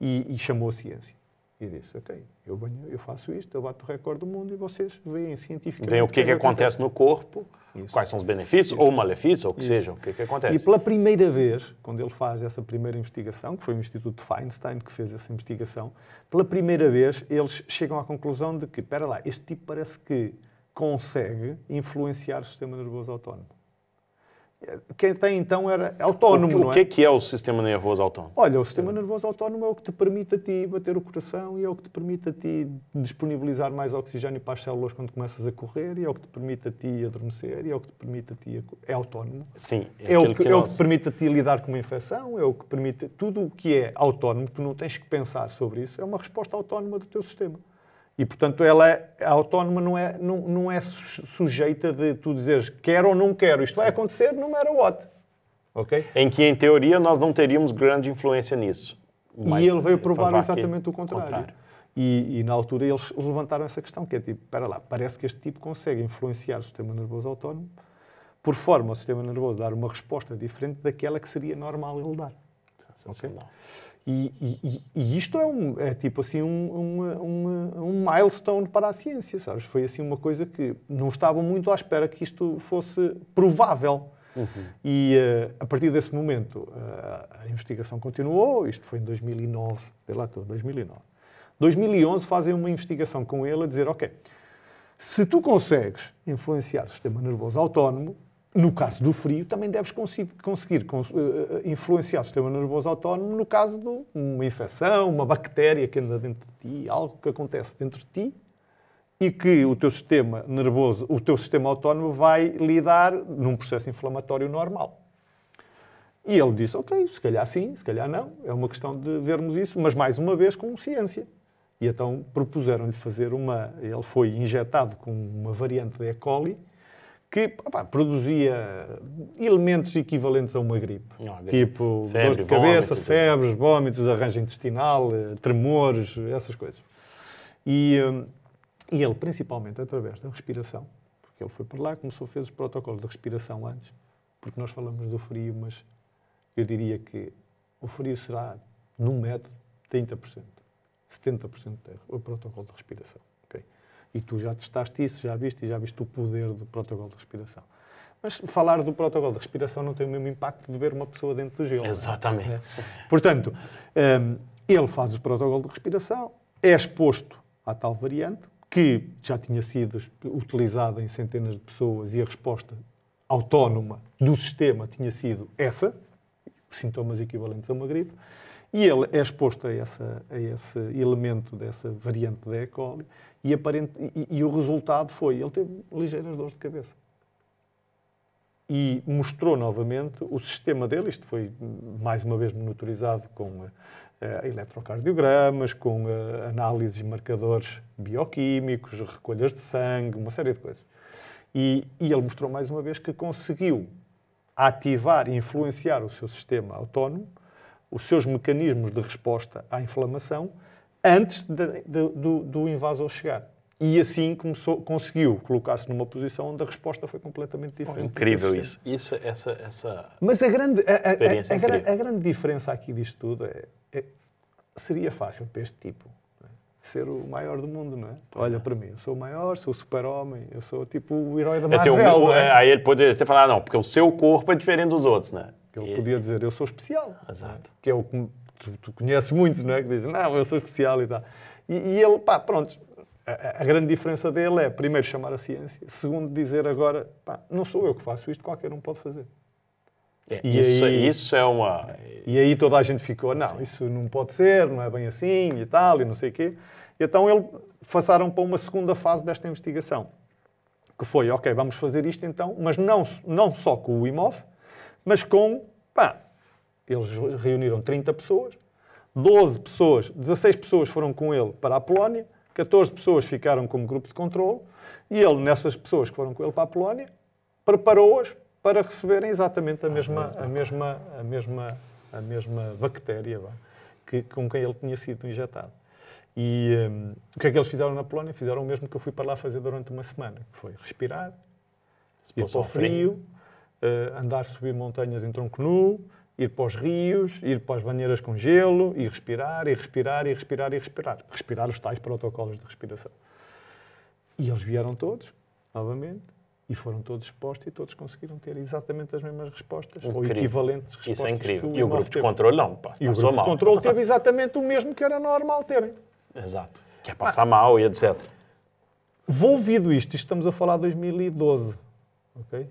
E, e chamou a ciência. E disse, ok, eu, venho, eu faço isto, eu bato o recorde do mundo e vocês veem cientificamente vem o que, que acontece no corpo, Isso. quais são os benefícios, ou malefícios, ou o que Isso. seja, o que, que acontece. E pela primeira vez, quando ele faz essa primeira investigação, que foi o Instituto Feinstein que fez essa investigação, pela primeira vez eles chegam à conclusão de que, espera lá, este tipo parece que consegue influenciar o sistema nervoso autónomo. Quem tem então era autónomo, o, que- o é? que, que é o sistema nervoso autônomo? Olha, o sistema nervoso autónomo é o que te permite a ti bater o coração e é o que te permite a ti disponibilizar mais oxigênio para as células quando começas a correr e é o que te permite a ti adormecer e é o que te permite a ti... A... É autónomo. Sim, É o, aquilo que, que é o que permite a ti lidar com uma infecção, é o que permite... Tudo o que é autónomo, tu não tens que pensar sobre isso, é uma resposta autónoma do teu sistema. E, portanto, ela é autónoma, não é, não, não é su- sujeita de tu dizeres quero ou não quero. Isto vai acontecer no matter what. Ok? Em que, em teoria, nós não teríamos grande influência nisso. Mas, e ele veio provar exatamente o contrário. E, e na altura eles levantaram essa questão, que é tipo, espera lá, parece que este tipo consegue influenciar o sistema nervoso autónomo por forma ao sistema nervoso dar uma resposta diferente daquela que seria normal ele dar. Sensacional. E, e- e- isto é, um, é tipo assim um, uma- um milestone para a ciência, sabes? Foi assim uma coisa que não estavam muito à espera que isto fosse provável. E eh, a partir desse momento eh, a investigação continuou, isto foi em 2009, vê lá estou, 2009. 2011 fazem uma investigação com ele a dizer, ok, se tu consegues influenciar o sistema nervoso autónomo, no caso do frio, também deves conseguir cons- eh, eh, influenciar o sistema nervoso autónomo no caso de uma infecção, uma bactéria que anda dentro de ti, algo que acontece dentro de ti e que o teu sistema nervoso, o teu sistema autónomo vai lidar num processo inflamatório normal. E ele disse, ok, se calhar sim, se calhar não, é uma questão de vermos isso, mas mais uma vez com ciência. E então propuseram-lhe fazer uma... Ele foi injetado com uma variante da E. coli que opá, produzia elementos equivalentes a uma gripe. Gripe. Tipo Febre, dor de cabeça, vômitos, febres, vômitos, arranjo intestinal, eh, tremores, essas coisas. E, hum, e ele, principalmente através da respiração, porque ele foi para lá, começou, fez os protocolos de respiração antes, porque nós falamos do frio, mas eu diria que o frio será, num método, 30%, 70% de erro, o protocolo de respiração. ok? E tu já testaste isso, já viste, e já viste o poder do protocolo de respiração. Mas falar do protocolo de respiração não tem o mesmo impacto de ver uma pessoa dentro do gelo. é? Exatamente. É. Portanto, hum, ele faz o protocolo de respiração, é exposto à tal variante, que já tinha sido utilizada em centenas de pessoas e a resposta autónoma do sistema tinha sido essa, sintomas equivalentes a uma gripe, e ele é exposto a, essa, a esse elemento dessa variante da E. coli e, aparente, e, e o resultado foi, ele teve ligeiras dores de cabeça. e mostrou novamente o sistema dele. Isto foi mais uma vez monitorizado com eh, eletrocardiogramas, com eh, análises e marcadores bioquímicos, recolhas de sangue, uma série de coisas. E, e ele mostrou mais uma vez que conseguiu ativar e influenciar o seu sistema autónomo, os seus mecanismos de resposta à inflamação, antes de- de- do, do invasor chegar. E assim começou, conseguiu colocar-se numa posição onde a resposta foi completamente diferente. do Incrível isso. Isso, essa, essa... mas a grande, a, a- a- a grande diferença aqui disto tudo é, é- seria fácil para este tipo não é? ser o maior do mundo, não é? Olha para mim, eu sou o maior, sou o super-homem, eu sou tipo o herói da É assim, o Marvel, meu- não é? é, aí ele poderia ter falado, não, porque o seu corpo é diferente dos outros, né? Ele E- podia dizer, eu sou especial. Exato. Que é o que tu, tu conheces muitos, não é? Que dizem, não, eu sou especial e tal. E, e ele, pá, pronto. A, a grande diferença dele é, primeiro, chamar a ciência. Segundo, dizer agora, pá, não sou eu que faço isto, qualquer um pode fazer. É, E isso, aí- isso é uma... E aí toda a gente ficou, não, isso não pode ser, não é bem assim e tal, e não sei o quê. E então ele passaram para uma segunda fase desta investigação, que foi, ok, vamos fazer isto então, mas não, não só com o IMOF, mas com, pá, eles reuniram 30 pessoas, 12 pessoas, 16 pessoas foram com ele para a Polónia, 14 pessoas ficaram como grupo de controle, e ele, nessas pessoas que foram com ele para a Polónia, preparou-as para receberem exatamente a mesma, a mesma, a mesma, a mesma bactéria vá, que, com quem ele tinha sido injetado. E hum, o que é que eles fizeram na Polónia? Fizeram o mesmo que eu fui para lá fazer durante uma semana, que foi respirar, ir para o frio. Eh, andar, subir montanhas em tronco nu, ir para os rios, ir para as banheiras com gelo, e respirar, e respirar, e respirar, e respirar. Respirar os tais protocolos de respiração. E eles vieram todos, novamente, e foram todos expostos e todos conseguiram ter exatamente as mesmas respostas, ou Incrível. equivalentes respostas. Isso é incrível. que E o grupo de controle não, pá, E o grupo mal. de controle teve exatamente o mesmo que era normal terem. Exato. Quer passar mal e etc. Volvido isto, isto estamos a falar de 2012, ok?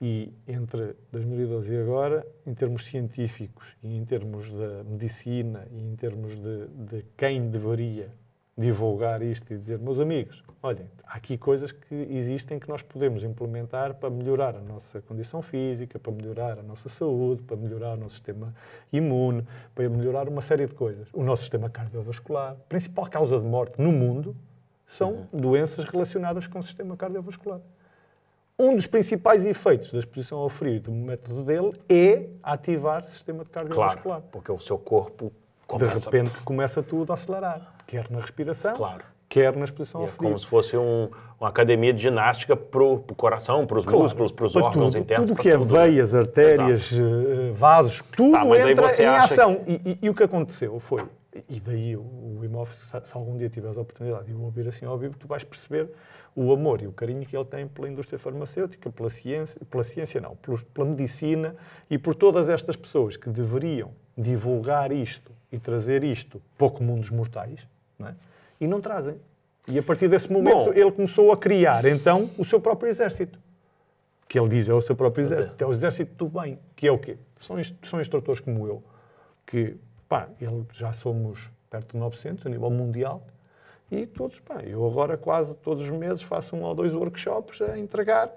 E entre 2012 e agora, em termos científicos e em termos da medicina e em termos de, de quem deveria divulgar isto e dizer, meus amigos, olhem, há aqui coisas que existem que nós podemos implementar para melhorar a nossa condição física, para melhorar a nossa saúde, para melhorar o nosso sistema imune, para melhorar uma série de coisas. O nosso sistema cardiovascular, a principal causa de morte no mundo são doenças relacionadas com o sistema cardiovascular. Um dos principais efeitos da exposição ao frio e do método dele é ativar o sistema cardiovascular. Claro, porque o seu corpo De começa... repente começa tudo a acelerar, quer na respiração, Claro. quer na exposição É ao frio. como se fosse um- uma academia de ginástica para o coração, para os Claro, músculos, para os órgãos tudo, internos. Tudo que é tudo, né? veias, artérias, eh, vasos, tudo Tá, entra em ação. E, e- e o que aconteceu foi, e daí o, o IMOF, se, se algum dia tiveres a oportunidade de o ouvir assim ao vivo, tu vais perceber o amor e o carinho que ele tem pela indústria farmacêutica, pela ciência, pela ciência não, pela medicina e por todas estas pessoas que deveriam divulgar isto e trazer isto para o comum dos mortais, não é? e não trazem. E a partir desse momento Bom. ele começou a criar então o seu próprio exército que ele diz é o seu próprio exército, é o exército do bem, que é o quê? São, são instrutores como eu, que, pá, ele, já somos perto de 900 a nível mundial, e todos, pá, eu agora quase todos os meses faço um ou dois workshops a entregar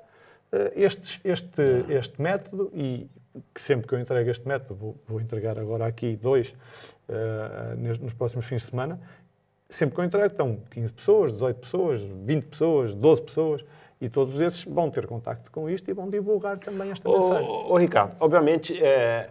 eh, estes, este, este método e que sempre que eu entrego este método, vou, vou entregar agora aqui dois nes- nos próximos fins de semana, sempre que eu entrego estão 15 pessoas, 18 pessoas, 20 pessoas, 12 pessoas, e todos esses vão ter contacto com isto e vão divulgar também esta mensagem. Ô, ô, Ricardo, obviamente, é,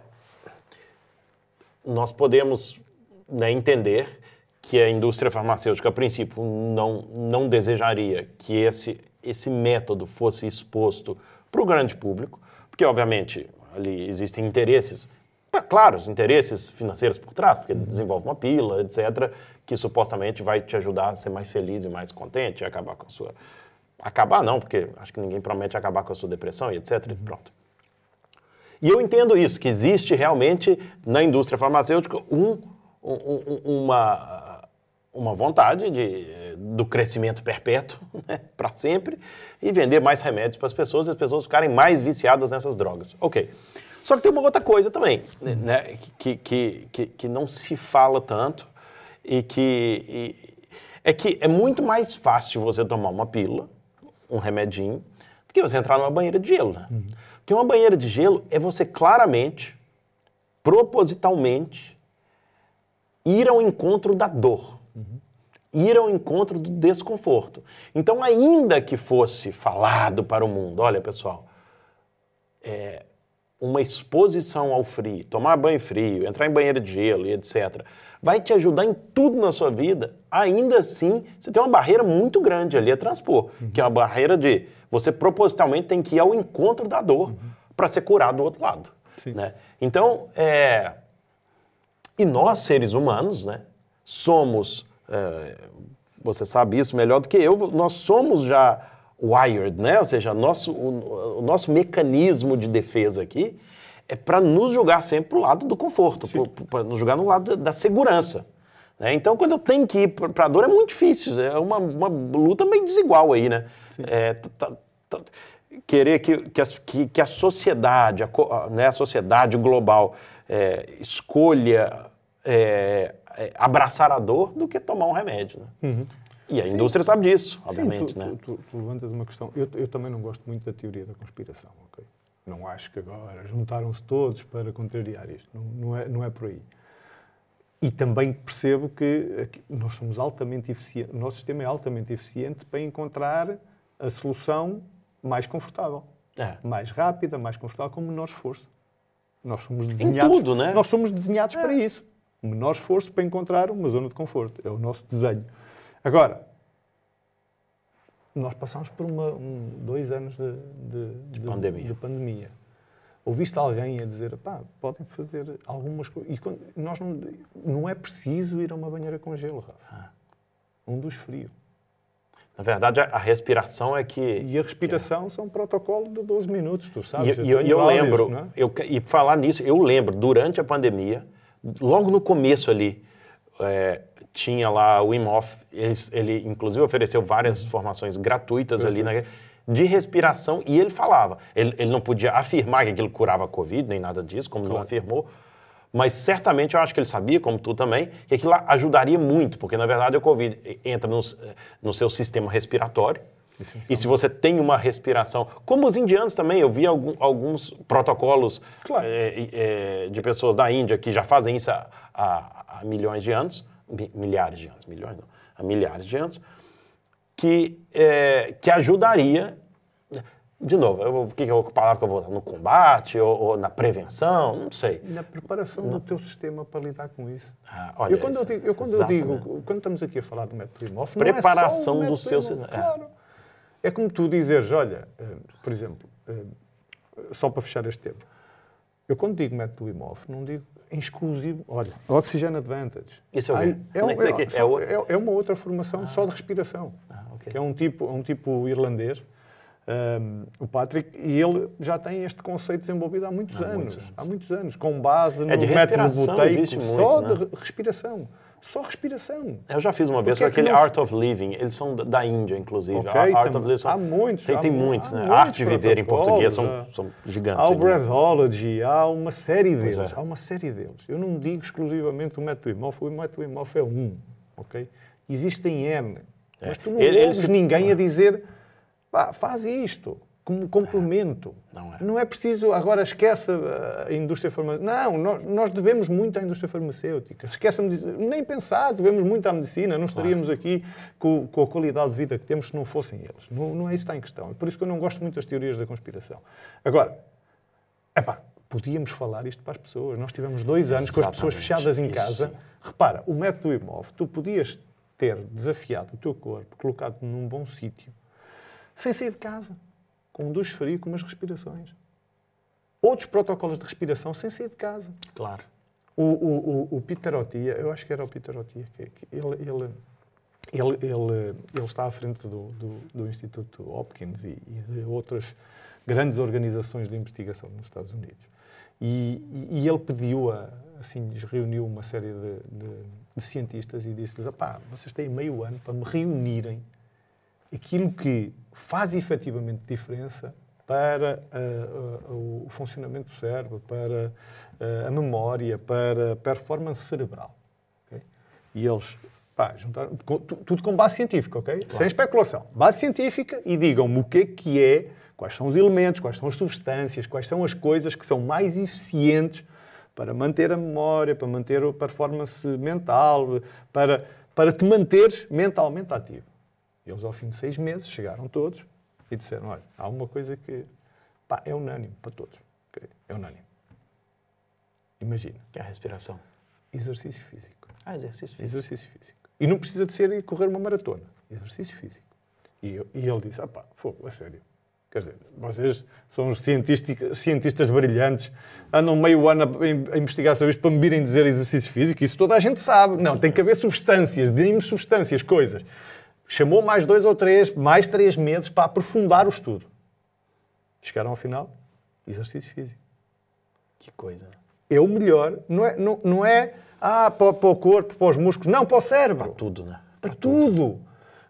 nós podemos né, entender que a indústria farmacêutica, a princípio, não, não desejaria que esse, esse método fosse exposto para o grande público, porque, obviamente, ali existem interesses, é claro, os interesses financeiros por trás, porque desenvolve uma pila, etc., que supostamente vai te ajudar a ser mais feliz e mais contente, e acabar com a sua... Acabar não, porque acho que ninguém promete acabar com a sua depressão e etc. E pronto. E eu entendo isso, que existe realmente na indústria farmacêutica um- um- uma, uma vontade de, do crescimento perpétuo né, para sempre e vender mais remédios para as pessoas e as pessoas ficarem mais viciadas nessas drogas. Ok. Só que tem uma outra coisa também, né, que, que, que, que não se fala tanto e que e- é que é muito mais fácil você tomar uma pílula, um remedinho, do que você entrar numa banheira de gelo, né? Porque uma banheira de gelo é você claramente, propositalmente, ir ao encontro da dor. Ir ao encontro do desconforto. Então, ainda que fosse falado para o mundo, olha, pessoal, é, uma exposição ao frio, tomar banho frio, entrar em banheira de gelo e etc., vai te ajudar em tudo na sua vida, ainda assim, você tem uma barreira muito grande ali a transpor, que é uma barreira de você propositalmente tem que ir ao encontro da dor para ser curado do outro lado. Né? Então, é, e nós, seres humanos, né, somos, é, você sabe isso melhor do que eu, nós somos já wired, né? ou seja, nosso, o, o nosso mecanismo de defesa aqui é para nos julgar sempre para o lado do conforto, para nos julgar no lado da, segurança. né? Então, quando eu tenho que ir para a dor, é muito difícil, é uma, uma luta meio desigual aí, né? É, tá- tá- querer que, que, as- que- que a sociedade, a, a- né, a sociedade global é, escolha é, abraçar a dor do que tomar um remédio. Né? E a indústria sabe disso, obviamente. Sim, tu, né? tu- tu- tu levantas uma questão. Eu, eu também não gosto muito da teoria da conspiração, ok? Não acho que agora juntaram-se todos para contrariar isto. Não, não é, não é por aí. E também percebo que nós somos altamente eficientes, o nosso sistema é altamente eficiente para encontrar a solução mais confortável. É. Mais rápida, mais confortável, com menor esforço. Nós somos desenhados, tudo, né? Nós somos desenhados para isso. Menor esforço para encontrar uma zona de conforto. É o nosso desenho. Agora, nós passámos por uma- um- dois anos de, de- de- pandemia. de pandemia. Ouviste alguém a dizer, pá, podem fazer algumas coisas. E quando- nós não, não é preciso ir a uma banheira com gelo, Rafa. Um dos frio. Na verdade, a, respiração é que. E a respiração são um protocolo de 12 minutos, tu sabes. e eu, tenho e eu áudios, lembro, é? eu, e falar nisso, eu lembro, durante a pandemia, logo no começo ali, é, tinha lá o Wim Hof, eles- ele inclusive ofereceu várias formações gratuitas ali na, de respiração e ele falava, ele, ele não podia afirmar que aquilo curava a Covid, nem nada disso, como não afirmou, mas certamente eu acho que ele sabia, como tu também, que aquilo ajudaria muito, porque na verdade a Covid entra no, no seu sistema respiratório, e se você tem uma respiração, como os indianos também, eu vi algum- alguns protocolos Claro. é, é, de pessoas da Índia que já fazem isso há, há- há milhões de anos, mi- milhares de anos, milhões não, há milhares de anos, que, é, que ajudaria, de novo, eu, o que, que eu, que palavra que eu vou usar? No combate ou, ou na prevenção? Não sei. Na preparação do teu sistema para lidar com isso. Ah, olha, eu quando, eu isso- digo, eu, quando eu digo, quando estamos aqui a falar do método Imhoff, Preparação não é do só o seu sistema. Imhoff, Claro. É como tu dizeres, olha, eh, por exemplo, eh, só para fechar este tema, eu quando digo método Imhoff, não digo em exclusivo, olha, Oxygen Advantage. Isso é é é só- outro? é- é uma outra formação só de respiração. ok. Que é um tipo, um tipo irlandês, um, o Patrick, e ele já tem este conceito desenvolvido há muitos, Há anos, muitos anos. Há muitos anos, com base no É método boteico, muito, só né? de re- respiração. Só respiração. Eu já fiz uma vez, Porque é que aquele não Art of Living. Eles são da- Índia, inclusive. Ok, A Art tam- of Living são- há muitos, Tem, há tem mu- muitos, há né? muitos Arte de Viver em português são, protocolos, são gigantes. Há o? Breathology, há uma série deles. é. Há uma série deles. Eu não digo exclusivamente o método Imhoff, o método Imhoff é um, ok? Existem N. Mas tu não É. Ele ouves se- ninguém a dizer, faz isto, como complemento. Não é. preciso, agora esquece a, a indústria farmacêutica. Não, nós, nós devemos muito à indústria farmacêutica. Esquece a medicina. Nem pensar, devemos muito à medicina. Não estaríamos aqui com, com a qualidade de vida que temos se não fossem eles. Não, não é isso que está em questão. É por isso que eu não gosto muito das teorias da conspiração. Agora, epá, podíamos falar isto para as pessoas. Nós tivemos dois anos com as pessoas fechadas em Isso casa. Repara, o método imóvel, tu podias ter desafiado o teu corpo, colocado num bom sítio, sem sair de casa, um duche frio, com umas respirações. Outros protocolos de respiração sem sair de casa. Claro. O, o, o, o Peter Otia, eu acho que era o Peter Otia, que, que ele, ele, ele, ele, ele está à frente do, do, do Instituto Hopkins e, e de outras grandes organizações de investigação nos Estados Unidos. E, e- e ele pediu, a, assim, reuniu uma série de, de- de cientistas e disse-lhes, "Epá, vocês têm meio ano para me reunirem aquilo que faz efetivamente diferença para ah, ah, o funcionamento do cérebro, para ah, a memória, para a performance cerebral. ok? E eles pá, juntaram, tudo com base científica, ok? Sem especulação. Base científica e digam-me o que é que é Quais são os elementos, quais são as substâncias, quais são as coisas que são mais eficientes para manter a memória, para manter a performance mental, para, para te manteres mentalmente ativo. Eles, ao fim de seis meses, chegaram todos e disseram: Olha, há uma coisa que pá, é unânime para todos. ok? É unânime. Imagina, Que é a respiração. exercício físico. Ah, exercício físico. Exercício físico. E não precisa de ser correr uma maratona. Exercício físico. E, eu- e ele disse: ah pá, fogo, a sério. Quer dizer, vocês são os cientística- cientistas brilhantes, andam meio ano a, a investigar sobre isto para me virem dizer exercício físico. Isso toda a gente sabe. Não, tem que haver substâncias, deem-me substâncias, coisas. Chamou mais dois ou três, mais três meses para aprofundar o estudo. Chegaram ao final, exercício físico Que coisa. é o melhor, não é, não, não é ah, para, para o corpo, para os músculos, não, para o cérebro. Tudo, né? Para tudo.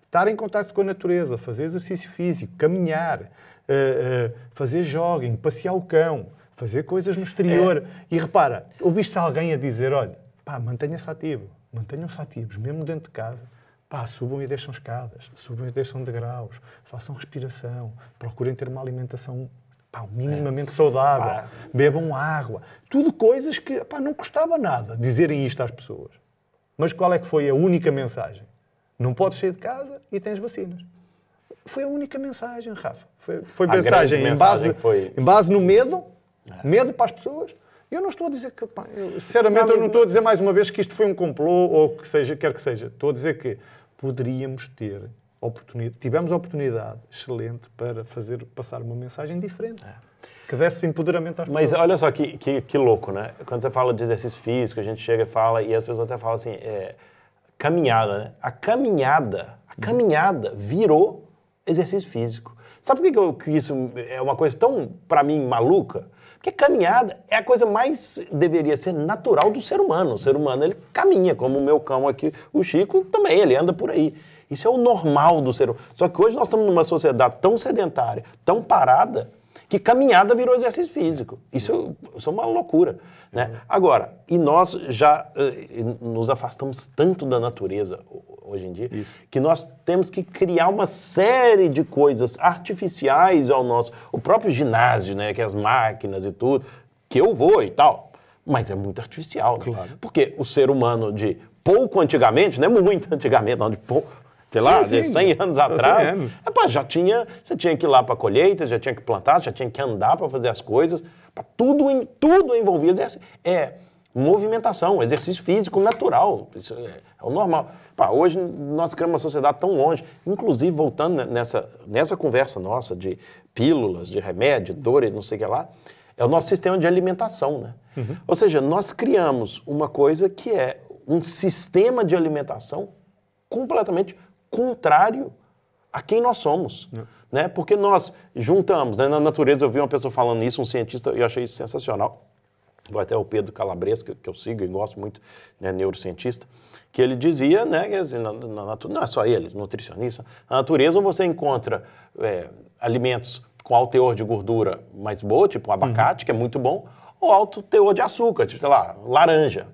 Estar em contato com a natureza, fazer exercício físico, caminhar, eh, eh, fazer jogging, passear o cão, fazer coisas no exterior. E repara, ouviste alguém a dizer, olha, pá, mantenha-se ativo, mantenham-se ativos, mesmo dentro de casa. Pá, subam e deixam escadas, subam e deixam degraus, façam respiração, procurem ter uma alimentação pá, minimamente saudável, Pá. bebam água. Tudo coisas que pá, não custava nada dizerem isto às pessoas. Mas qual é que foi a única mensagem? Não podes sair de casa e tens vacinas. Foi a única mensagem, Rafa. Foi, foi mensagem, em, base, mensagem foi- em base no medo, medo para as pessoas. Eu não estou a dizer que, pá, eu, sinceramente, eu não estou a dizer mais uma vez que isto foi um complô ou que seja, quer que seja. Estou a dizer que poderíamos ter oportunidade, tivemos oportunidade excelente para fazer passar uma mensagem diferente. Que desse empoderamento às Mas pessoas. olha só que, que, que louco, né? Quando você fala de exercício físico, a gente chega e fala, e as pessoas até falam assim, é, caminhada, né? A caminhada, a caminhada virou exercício físico. Sabe por que, que, eu- que isso é uma coisa tão, pra mim, maluca? Porque caminhada é a coisa mais, deveria ser natural do ser humano. O ser humano, ele caminha, como o meu cão aqui, o Chico, também, ele anda por aí. Isso é o normal do ser humano. Só que hoje nós estamos numa sociedade tão sedentária, tão parada, que caminhada virou exercício físico. Isso, isso é uma loucura. Né? Agora, e nós já eh, nos afastamos tanto da natureza ho- hoje em dia, que nós temos que criar uma série de coisas artificiais ao nosso. O próprio ginásio, né? que é as máquinas e tudo, que eu vou e tal. Mas é muito artificial. né? Claro. Porque o ser humano de pouco antigamente, não é muito antigamente, não, de pouco. Sei lá, Sim, de sim. 100 anos 100 atrás, anos. Epá, já tinha, você tinha que ir lá para colheita, já tinha que plantar, já tinha que andar para fazer as coisas, pá, tudo, em- tudo envolvia exercício. É movimentação, exercício físico natural, isso é, é o normal. Pá, hoje nós criamos uma sociedade tão longe, inclusive voltando ne- nessa, nessa conversa nossa de pílulas, de remédio, dor e não sei o que lá, é o nosso sistema de alimentação, né? Uhum. Ou seja, nós criamos uma coisa que é um sistema de alimentação completamente contrário a quem nós somos. Né? Porque nós juntamos, né? na natureza eu vi uma pessoa falando isso, um cientista, e eu achei isso sensacional. Vou até o Pedro Calabres, que, que eu sigo e gosto muito, né, neurocientista, que ele dizia, né, que assim, na, na não é só ele, nutricionista, na natureza você encontra é, alimentos com alto teor de gordura mais boa, tipo um abacate, que é muito bom, ou alto teor de açúcar, tipo, sei lá, laranja.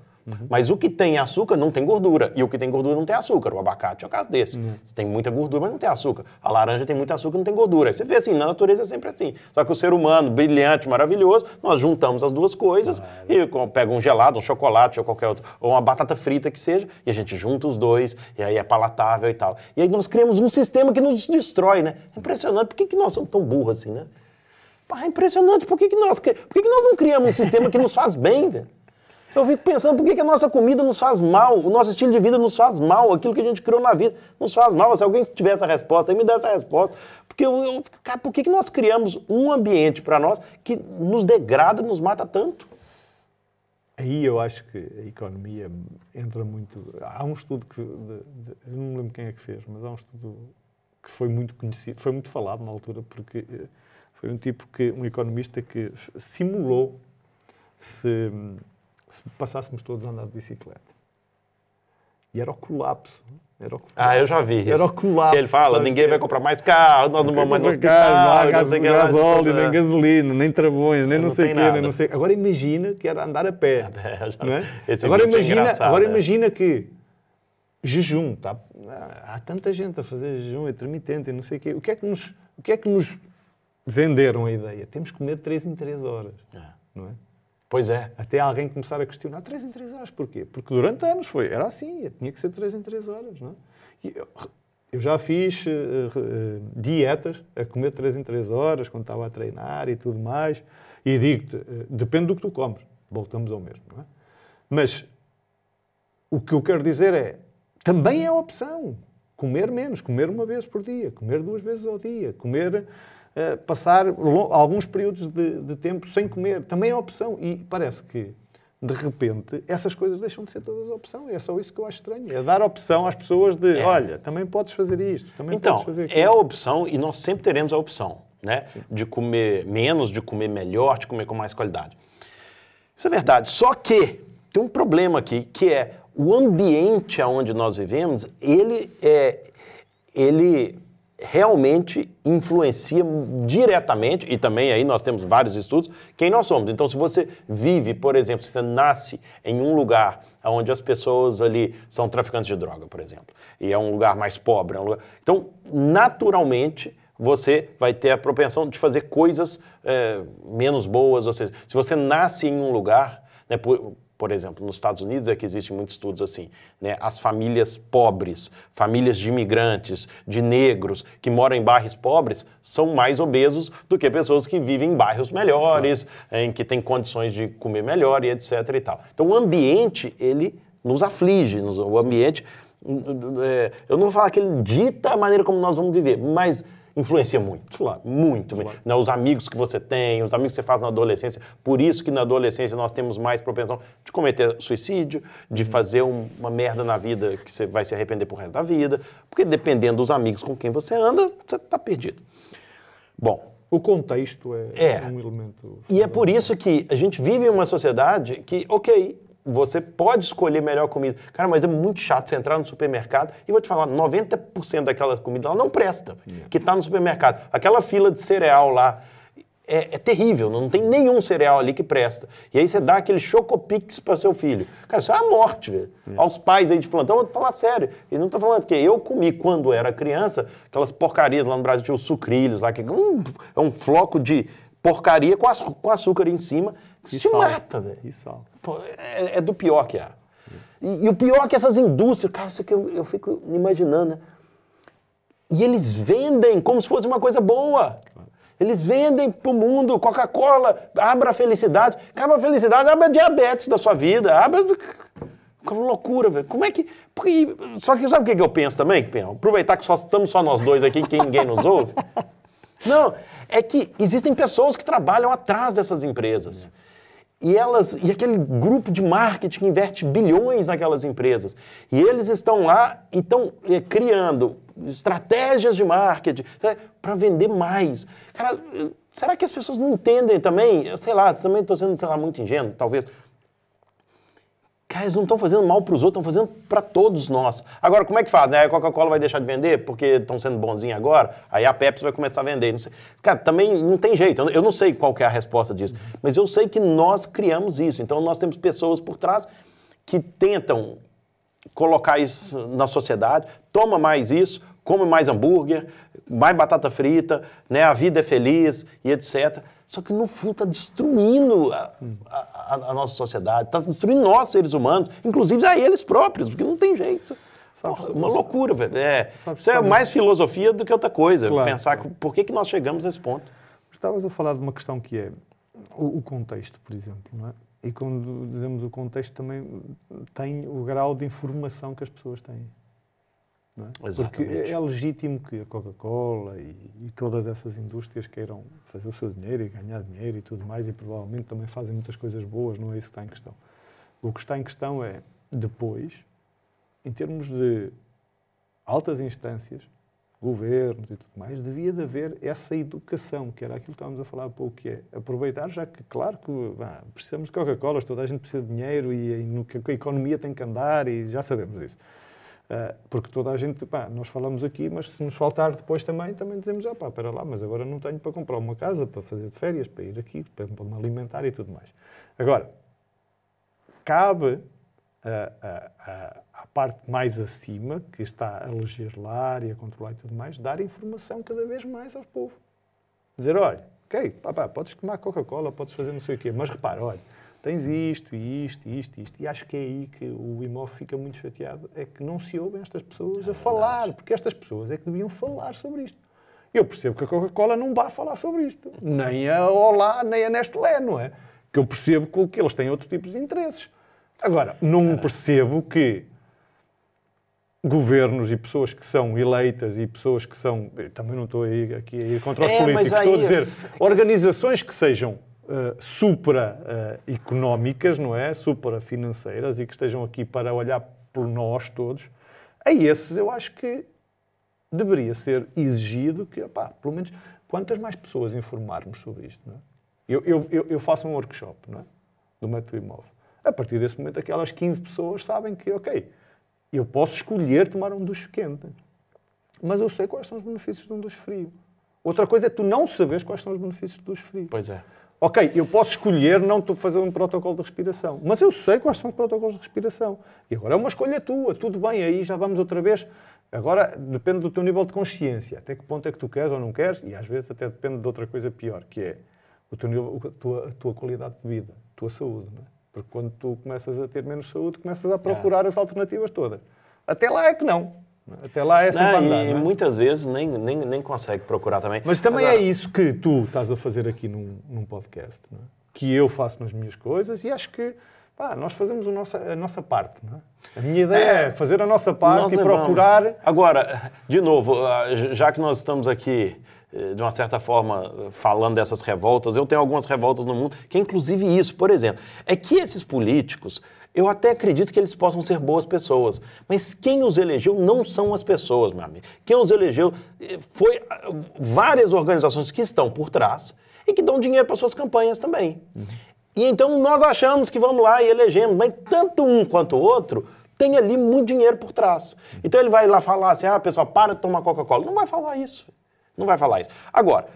Mas o que tem açúcar não tem gordura. E o que tem gordura não tem açúcar. O abacate é o caso desse. Você tem muita gordura, mas não tem açúcar. A laranja tem muito açúcar, não tem gordura. Aí Você vê assim, na natureza é sempre assim. Só que o ser humano, brilhante, maravilhoso, nós juntamos as duas coisas e pega um gelado, um chocolate ou qualquer outro, ou uma batata frita que seja, e a gente junta os dois, e aí é palatável e tal. E aí nós criamos um sistema que nos destrói, né? É impressionante. Por que, que nós somos tão burros assim, né? Pá, é impressionante. Por que, que, nós, por que, que nós não criamos um sistema que nos faz bem, velho? Eu fico pensando por que, que a nossa comida nos faz mal, o nosso estilo de vida nos faz mal, aquilo que a gente criou na vida nos faz mal. Se alguém tiver essa resposta, aí me dá essa resposta. Porque, eu, eu- cara, por que, que nós criamos um ambiente para nós que nos degrada, nos mata tanto? Aí eu acho que a economia entra muito. Há um estudo que. de- de- eu não me lembro quem é que fez, mas há um estudo que foi muito conhecido, foi muito falado na altura, porque eh, foi um tipo que. um economista que simulou se, se passássemos todos a andar de bicicleta. E era o colapso. Era o colapso. Ah, eu já vi. Era o colapso. Ele fala, ninguém vai comprar mais carro, nós não vamos mais no Não há hospital, gás, não gasóleo, nem é. gasolina, nem travões, nem Não não, sei o quê, nem não sei. Agora imagina que era andar a pé. É, já- não é? Agora é imagina, engraçado, agora é. imagina que jejum, tá? há tanta gente a fazer jejum intermitente e não sei o quê. O que é que nos, o que é que nos venderam a ideia. Temos que comer de 3 em 3 horas. É. Não é? Pois é. Até alguém começar a questionar 3 em 3 horas. Porquê? Porque durante anos foi, era assim, tinha que ser 3 em 3 horas. Não é? Eu, eu já fiz eh, eh, dietas a comer 3 em 3 horas, quando estava a treinar e tudo mais. E digo-te, eh, depende do que tu comes. Voltamos ao mesmo. Não é? Mas o que eu quero dizer é, também é opção. Comer menos, comer uma vez por dia, comer duas vezes ao dia, comer, eh, passar alguns períodos de, de tempo sem comer, também é opção. E parece que, de repente, essas coisas deixam de ser todas opção. E é só isso que eu acho estranho. É dar opção às pessoas de, É. olha, também podes fazer isto, também Então, podes fazer aquilo. é a opção e nós sempre teremos a opção, né? De comer menos, de comer melhor, de comer com mais qualidade. Isso é verdade. Só que tem um problema aqui, que é o ambiente onde nós vivemos, ele é ele realmente influencia diretamente, e também aí nós temos vários estudos, quem nós somos. Então, se você vive, por exemplo, se você nasce em um lugar onde as pessoas ali são traficantes de droga, por exemplo, e é um lugar mais pobre, é um lugar... então, naturalmente, você vai ter a propensão de fazer coisas eh, menos boas, ou seja, se você nasce em um lugar, né, por, por exemplo, nos Estados Unidos é que existem muitos estudos assim, né, as famílias pobres, famílias de imigrantes, de negros que moram em bairros pobres, são mais obesos do que pessoas que vivem em bairros melhores, em que têm condições de comer melhor e etc e tal. Então o ambiente, ele nos aflige, nos- o ambiente, é, eu não vou falar que ele dita a maneira como nós vamos viver, mas influencia muito, muito. Né, Os amigos que você tem, os amigos que você faz na adolescência. Por isso que na adolescência nós temos mais propensão de cometer suicídio, de fazer um- uma merda na vida que você vai se arrepender pro resto da vida. Porque dependendo dos amigos com quem você anda, você tá perdido. Bom, O contexto é, É. um elemento... e é por isso que a gente vive em uma sociedade que, ok, você pode escolher melhor comida. Cara, mas é muito chato você entrar no supermercado e vou te falar, 90% daquela comida ela não presta, velho, que está no supermercado. Aquela fila de cereal lá é, é terrível, não tem nenhum cereal ali que presta. E aí você dá aquele chocopix para seu filho. Cara, isso é a morte, velho. Aos pais aí de plantão, eu vou falar sério. E não tô falando porque eu comi quando era criança, aquelas porcarias lá no Brasil, tinha os sucrilhos lá, que é um, é um floco de porcaria com açúcar em cima, E te mata, velho. É, é do pior que há. E, e o pior é que essas indústrias, cara, isso que eu, eu fico imaginando, né? E eles vendem como se fosse uma coisa boa. Eles vendem pro mundo, Coca-Cola, abra a felicidade. Acaba a felicidade, abra a diabetes da sua vida, abra... Que loucura, velho. Como é que... Porque... Só que sabe o que eu penso também, Pinhão? Aproveitar que só estamos só nós dois aqui, que ninguém nos ouve. Não, é que existem pessoas que trabalham atrás dessas empresas. E elas, e aquele grupo de marketing que investe bilhões naquelas empresas. E eles estão lá e estão eh, criando estratégias de marketing para vender mais. Cara, eh, será que as pessoas não entendem também? Sei lá, também estou sendo, sei lá, muito ingênuo, talvez. Cara, eles não estão fazendo mal para os outros, estão fazendo para todos nós. Agora, como é que faz? Né? A Coca-Cola vai deixar de vender porque estão sendo bonzinhos agora? Aí a Pepsi vai começar a vender. Não sei. Cara, também não tem jeito. Eu não- sei qual é a resposta disso. Mas eu sei que nós criamos isso. Então, nós temos pessoas por trás que tentam colocar isso na sociedade, toma mais isso, come mais hambúrguer, mais batata frita, né? a vida é feliz e etc. Só que no fundo está destruindo a- a- a nossa sociedade, está destruindo nós, seres humanos, inclusive a eles próprios, porque não tem jeito. Sabe- uma loucura, velho. É, isso é mais filosofia do que outra coisa. Claro, Pensar claro. por que, que nós chegamos nesse ponto. Estavas a falar de uma questão que é o, o contexto, por exemplo, não é? E quando dizemos o contexto também tem o grau de informação que as pessoas têm. É? Porque é, é legítimo que a Coca-Cola e, e todas essas indústrias queiram fazer o seu dinheiro e ganhar dinheiro e tudo mais, e provavelmente também fazem muitas coisas boas, não é isso que está em questão. O que está em questão é, depois, em termos de altas instâncias, governos e tudo mais, devia de haver essa educação, que era aquilo que estávamos a falar há pouco, que é aproveitar, já que, claro que vá, precisamos de Coca-Cola, toda a gente precisa de dinheiro e, e no que a economia tem que andar e já sabemos isso. Ah, porque toda a gente, pá, nós falamos aqui, mas se nos faltar depois também, também dizemos, ah pá, espera lá, mas agora não tenho para comprar uma casa, para fazer de férias, para ir aqui, para, para me alimentar e tudo mais. Agora, cabe a, a- a- à parte mais acima, que está a legislar e a controlar e tudo mais, dar informação cada vez mais ao povo. Dizer, olha, ok, papá, podes tomar Coca-Cola, podes fazer não sei o quê, mas repara, olha, tens isto, isto, isto, isto. E acho que é aí que o IMOF fica muito chateado, é que não se ouvem estas pessoas a falar, porque estas pessoas é que deviam falar sobre isto. Eu percebo que a Coca-Cola não vai falar sobre isto, nem a Olá, nem a Nestlé, não é? Que eu percebo que eles têm outro tipo de interesses. Agora, não percebo que governos e pessoas que são eleitas e pessoas que são. Também não estou aí, aqui a ir contra os É, políticos, estou a aí- dizer organizações que sejam uh, supra-económicas, não é? Supra-financeiras e que estejam aqui para olhar por nós todos. A esses eu acho que deveria ser exigido que, opá, pelo menos, quantas mais pessoas informarmos sobre isto, não é? Eu, eu, eu, faço um workshop, não é? Do método imóvel. A partir desse momento, aquelas 15 pessoas sabem que, ok, eu posso escolher tomar um duche quente, mas eu sei quais são os benefícios de um duche frio. Outra coisa é tu não saberes quais são os benefícios do duche frio. Pois é. Ok, eu posso escolher não fazer um protocolo de respiração, mas eu sei quais são os protocolos de respiração. E agora é uma escolha tua, tudo bem, aí já vamos outra vez. Agora depende do teu nível de consciência, até que ponto é que tu queres ou não queres, e às vezes até depende de outra coisa pior, que é o teu nível, a, tua, a tua qualidade de vida, a tua saúde. Não é? Porque quando tu começas a ter menos saúde, começas a procurar as alternativas todas. Até lá é que não. É? Até lá é sempre Não, andar. e não é? muitas vezes nem, nem, nem consegue procurar também. Mas também Agora, é isso que tu estás a fazer aqui num, num podcast, é? que eu faço nas minhas coisas e acho que pá, nós fazemos a nossa, a nossa parte. É? A minha ideia é, fazer a nossa parte e procurar. Agora, de novo, ah, já que nós estamos aqui, eh, de uma certa forma, falando dessas revoltas, eu tenho algumas revoltas no mundo, que é inclusive isso, por exemplo, é que esses políticos, eu até acredito que eles possam ser boas pessoas, mas quem os elegeu não são as pessoas, meu amigo. Quem os elegeu eh, foi ah, várias organizações que estão por trás e que dão dinheiro para suas campanhas também. E então nós achamos que vamos lá e elegemos, mas tanto um quanto o outro tem ali muito dinheiro por trás. Então ele vai lá falar assim: ah, pessoal, para de tomar Coca-Cola. Não vai falar isso. Não vai falar isso. Agora,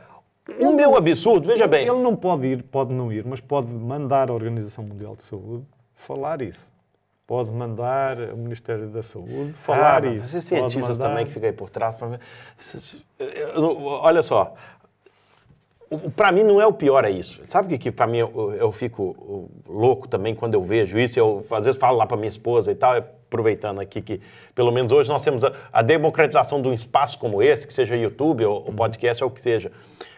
o meu absurdo, veja bem. Ele não pode ir, pode não ir, mas pode mandar a Organização Mundial de Saúde falar isso. Pode mandar o Ministério da Saúde falar Ah, isso. Pode cientistas mandar- também que aí por trás. pra Olha só. Para mim não é o pior é isso. Sabe o que, que para mim eu, eu fico louco também quando eu vejo isso? Eu às vezes falo lá para minha esposa e tal, aproveitando aqui que pelo menos hoje nós temos a, a democratização de um espaço como esse, que seja YouTube ou, ou podcast ou o que seja.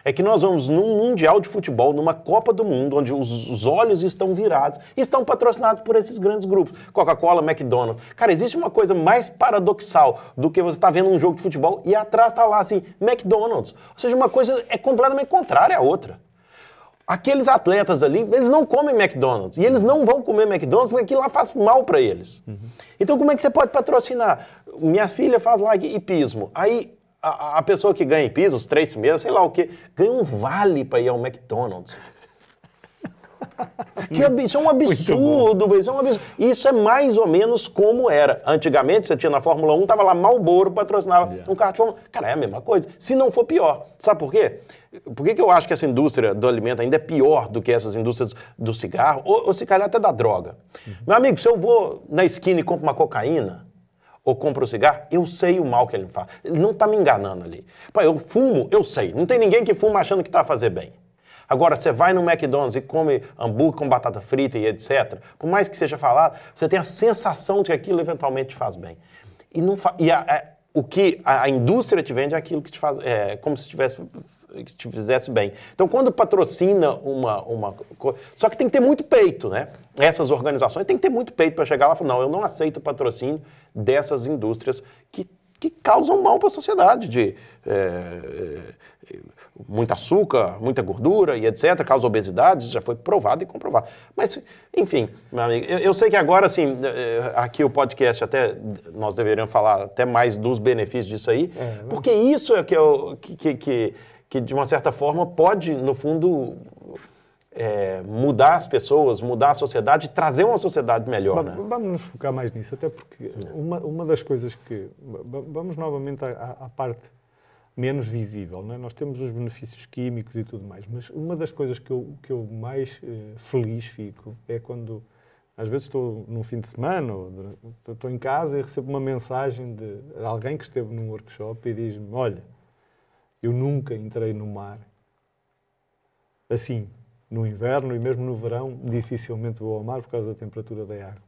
É que nós vamos num mundial de futebol, numa Copa do Mundo, onde os, os olhos estão virados e estão patrocinados por esses grandes grupos, Coca-Cola, McDonald's. Cara, existe uma coisa mais paradoxal do que você estar vendo um jogo de futebol e atrás está lá assim McDonald's. Ou seja, uma coisa é completamente contrária à outra. Aqueles atletas ali, eles não comem McDonald's. E eles não vão comer McDonald's porque aquilo lá faz mal para eles. Então, como é que você pode patrocinar? Minhas filhas fazem lá hipismo. Aí, a, a pessoa que ganha hipismo, os três primeiros, sei lá o quê, ganha um vale para ir ao McDonald's. Que ab- isso é um absurdo, velho, isso é um absurdo. Isso é mais ou menos como era. Antigamente, você tinha na Fórmula 1, tava lá Malboro, patrocinava um carro de Fórmula 1. Cara, é a mesma coisa. Se não for pior. Sabe por quê? Por que, que eu acho que essa indústria do alimento ainda é pior do que essas indústrias do cigarro, ou, ou se calhar até da droga? Meu amigo, se eu vou na esquina e compro uma cocaína, ou compro um cigarro, eu sei o mal que ele me faz. Ele não está me enganando ali. Pô, eu fumo, eu sei. Não tem ninguém que fuma achando que está a fazer bem. Agora, você vai no McDonald's e come hambúrguer com batata frita e etc. Por mais que seja falado, você tem a sensação de que aquilo eventualmente te faz bem. E, não fa- e a- a- o que a, a indústria te vende é aquilo que te faz. É como se tivesse que te fizesse bem. Então, quando patrocina uma, uma co- Só que tem que ter muito peito, né? Essas organizações têm que ter muito peito para chegar lá e falar: não, eu não aceito o patrocínio dessas indústrias que, que causam mal para a sociedade, de é, é, muito açúcar, muita gordura e etc., causa obesidade, isso já foi provado e comprovado. Mas, enfim, meu amigo, eu, eu sei que agora, assim, é, aqui o podcast até, nós deveríamos falar até mais dos benefícios disso aí, porque isso é que, eu, que, que, que, que, de uma certa forma, pode, no fundo, é, mudar as pessoas, mudar a sociedade, trazer uma sociedade melhor, né? Va- Vamos nos focar mais nisso, até porque uma, uma das coisas que. va- Vamos novamente à, à- parte menos visível. É? Nós temos os benefícios químicos e tudo mais, mas uma das coisas que eu, que eu mais eh, feliz fico é quando, às vezes, estou num fim de semana ou estou em casa e recebo uma mensagem de alguém que esteve num workshop e diz-me: Olha, eu nunca entrei no mar assim, no inverno e mesmo no verão, dificilmente vou ao mar por causa da temperatura da água.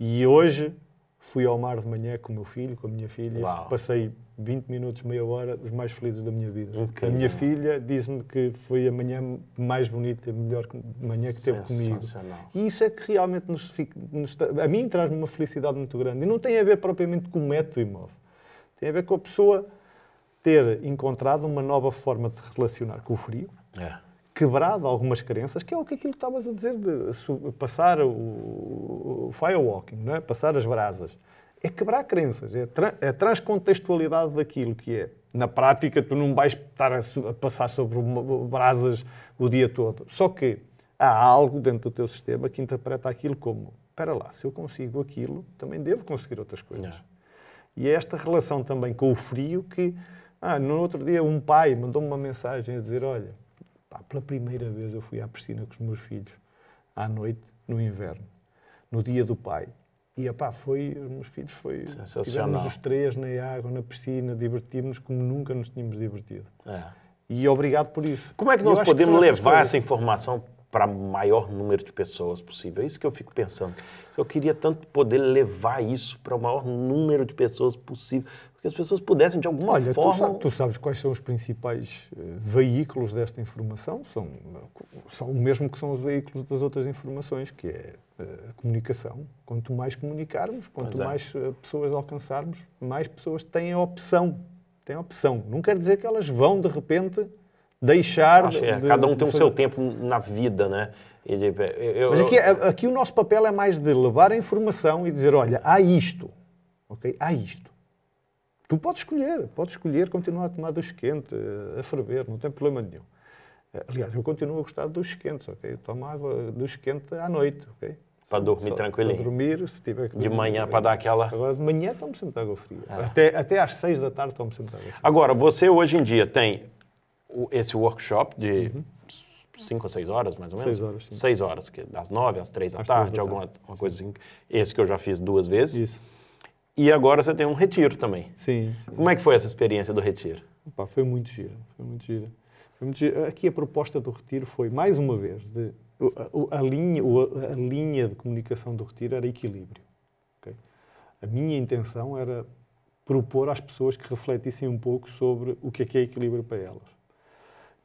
E hoje fui ao mar de manhã com o meu filho, com a minha filha, Uau. passei 20 minutos, meia hora, os mais felizes da minha vida. Incrível. A minha filha disse-me que foi a manhã mais bonita, a melhor manhã que teve comigo. E isso é que realmente nos, fica- nos a mim traz-me uma felicidade muito grande. E não tem a ver propriamente com o método imóvel. Tem a ver com a pessoa ter encontrado uma nova forma de se relacionar com o frio, É. quebrado algumas crenças, que é o que aquilo que estavas a dizer de passar o, o firewalking, não é? passar as brasas. É quebrar crenças, é, tra é a transcontextualidade daquilo que é. Na prática, tu não vais estar a, a passar sobre uma- brasas o dia todo. Só que há algo dentro do teu sistema que interpreta aquilo como: espera lá, se eu consigo aquilo, também devo conseguir outras coisas. É. E é esta relação também com o frio que, ah, no outro dia, um pai mandou-me uma mensagem a dizer: Olha, pá, pela primeira vez eu fui à piscina com os meus filhos, à noite, no inverno, no dia do pai. E, pá, foi, os meus filhos, foi. Sensacional. Tivemos os três na água, na piscina, divertimos-nos como nunca nos tínhamos divertido. É. E obrigado por isso. Como é que nós podemos levar essa informação para o maior número de pessoas possível? É isso que eu fico pensando. Eu queria tanto poder levar isso para o maior número de pessoas possível, porque as pessoas pudessem, de alguma Olha, tu, forma. sa- tu sabes quais são os principais eh, veículos desta informação? São, são o mesmo que são os veículos das outras informações, que é a comunicação. Quanto mais comunicarmos, quanto é. mais eh, pessoas alcançarmos, mais pessoas têm a opção. Têm a opção. Não quer dizer que elas vão, de repente, deixar... Acho é, de- cada um de tem o seu tempo na vida, né? E de- eu- Mas aqui, aqui o nosso papel é mais de levar a informação e dizer, olha, há isto, ok? Há isto. Tu podes escolher, podes escolher continuar a tomar duche quente, eh, a ferver, não tem problema nenhum. Eh, Aliás, eu continuo a gostar de duches quentes, ok? Eu tomo água duche quente à noite, ok? Para dormir Só- tranquilinho. Para dormir, se tiver que De dormir, manhã ok. para dar aquela. Agora, de manhã tomo sempre água fria. Ah. Até, até às seis da tarde tomo sempre água fria. Agora, você hoje em dia tem esse workshop de cinco ou seis horas, mais ou menos? Uhum. Seis horas, sim. Seis horas, que das nove às três da Às tarde, três da alguma tarde, coisa assim. Esse que eu já fiz duas vezes. Isso. E agora você tem um retiro também. Sim. Como é que foi essa experiência do retiro? Pá, foi muito gira, foi muito gira. Foi muito gira. Aqui a proposta do retiro foi, mais uma vez, de, a, a linha, a linha de comunicação do retiro era equilíbrio. ok? A minha intenção era propor às pessoas que refletissem um pouco sobre o que é que é equilíbrio para elas.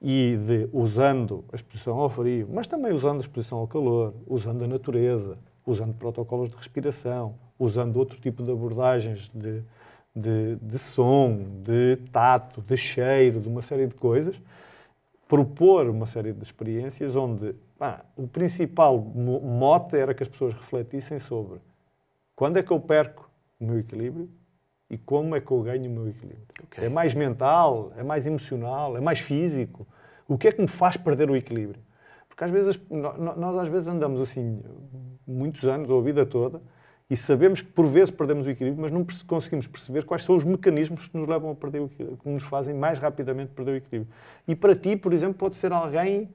E de, usando a exposição ao frio, mas também usando a exposição ao calor, usando a natureza, usando protocolos de respiração, usando outro tipo de abordagens de, de, de som, de tato, de cheiro, de uma série de coisas, propor uma série de experiências onde o principal mo- mote era que as pessoas refletissem sobre quando é que eu perco o meu equilíbrio e como é que eu ganho o meu equilíbrio. Ok. É mais mental, é mais emocional, é mais físico. O que é que me faz perder o equilíbrio? Porque às vezes, nós às vezes andamos assim muitos anos ou a vida toda e sabemos que por vezes perdemos o equilíbrio, mas não conseguimos perceber quais são os mecanismos que nos levam a perder o equilíbrio, que nos fazem mais rapidamente perder o equilíbrio. E para ti, por exemplo, pode ser alguém,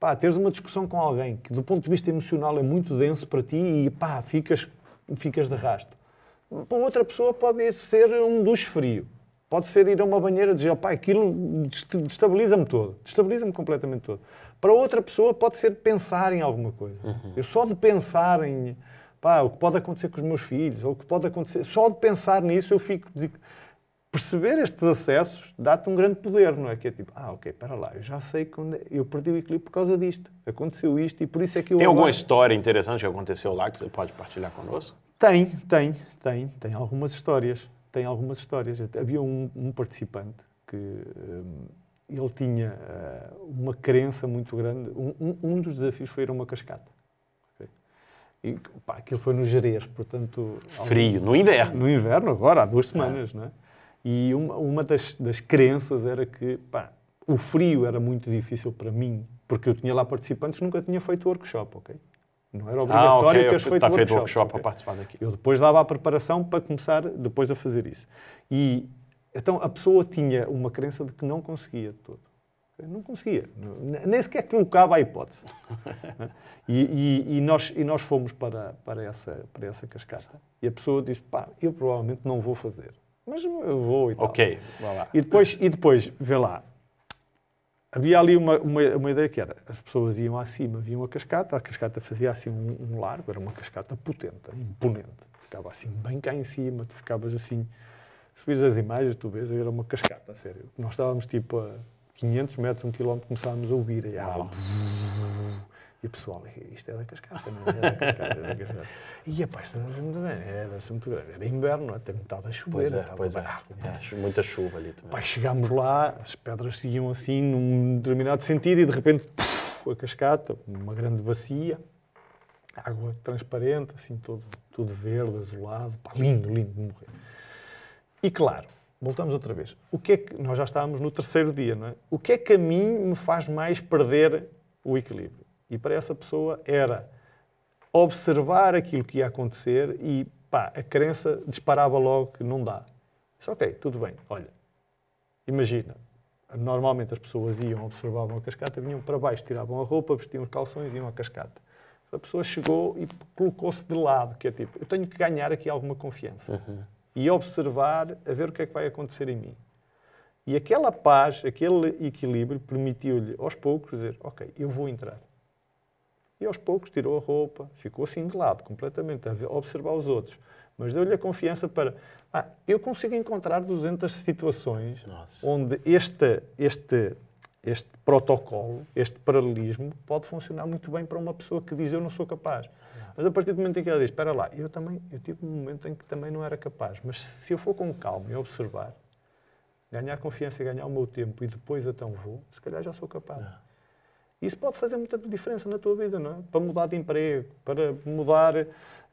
pá, teres uma discussão com alguém que do ponto de vista emocional é muito denso para ti e pá, ficas, ficas de rasto. Para outra pessoa pode ser um duche frio. Pode ser ir a uma banheira e dizer, pá, aquilo dest- destabiliza-me todo, destabiliza-me completamente todo. Para outra pessoa pode ser pensar em alguma coisa. Eu só de pensar em pá, o que pode acontecer com os meus filhos, ou o que pode acontecer, só de pensar nisso eu fico. Perceber estes acessos dá-te um grande poder, não é? Que é tipo, ah, ok, para lá, eu já sei que onde- eu perdi o equilíbrio por causa disto. Aconteceu isto e por isso é que eu. Tem alguma agora- história interessante que aconteceu lá que você pode partilhar conosco? Tem, tem, tem, tem algumas histórias. Tem algumas histórias. Havia um, um participante que hum, ele tinha ah, uma crença muito grande. Um, um- um dos desafios foi ir a uma cascata. E pá, aquilo foi no Jerez, portanto. Frio, no inverno. No inverno, agora, há duas semanas, não é? E uma, uma das, das crenças era que pá, o frio era muito difícil para mim, porque eu tinha lá participantes que nunca tinha feito workshop, ok? Não era Ah, obrigatório ok. teres Você feito está feito workshop. workshop ok? para participar daqui. Eu depois dava a preparação para começar depois a fazer isso. E então a pessoa tinha uma crença de que não conseguia de todo. Não conseguia. Nem sequer colocava a hipótese. E, e- e nós, e nós fomos para, para, essa, para essa cascata. E a pessoa disse, pá, eu provavelmente não vou fazer. Mas eu vou e tal. Ok, vai lá. E depois, e depois, vê lá, havia ali uma, uma, uma ideia que era, as pessoas iam acima, viam a cascata, a cascata fazia assim um, um largo, era uma cascata potente, imponente, ficava assim bem cá em cima, tu ficavas assim, se vês as imagens, tu vês, era uma cascata, a sério. Nós estávamos tipo a 500 metros, um quilómetro, começávamos a ouvir a água. E o pessoal, isto é da cascata, não é? É da cascata, é da cascata. E a pá, isto deve ser muito grande, é, muito grande. Era inverno, é? Tem metade a chover. Pois é, pois é. bem. É, Muita chuva ali também. Pá, chegámos lá, as pedras seguiam assim num determinado sentido e de repente puf, a cascata, uma grande bacia, água transparente, assim todo, tudo verde, azulado, pá, lindo, lindo de morrer. E claro, voltamos outra vez. O que é que nós já estávamos no terceiro dia, não é? O que é que a mim me faz mais perder o equilíbrio? E para essa pessoa era observar aquilo que ia acontecer e pá, a crença disparava logo que não dá. Disse, ok, tudo bem, olha, imagina, normalmente as pessoas iam, observavam a cascata, vinham para baixo, tiravam a roupa, vestiam os calções e iam à cascata. A pessoa chegou e colocou-se de lado, que é tipo, eu tenho que ganhar aqui alguma confiança. E observar, a ver o que é que vai acontecer em mim. E aquela paz, aquele equilíbrio, permitiu-lhe, aos poucos, dizer, ok, eu vou entrar. E aos poucos tirou a roupa, ficou assim de lado, completamente, a observar os outros. Mas deu-lhe a confiança para, ah, eu consigo encontrar 200 situações Nossa. onde este, este, este protocolo, este paralelismo, pode funcionar muito bem para uma pessoa que diz eu não sou capaz. Mas a partir do momento em que ela diz, espera lá, eu também, eu tive um momento em que também não era capaz, mas se eu for com calma e observar, ganhar confiança e ganhar o meu tempo e depois então vou, se calhar já sou capaz. Isso pode fazer muita diferença na tua vida, não é? Para mudar de emprego, para mudar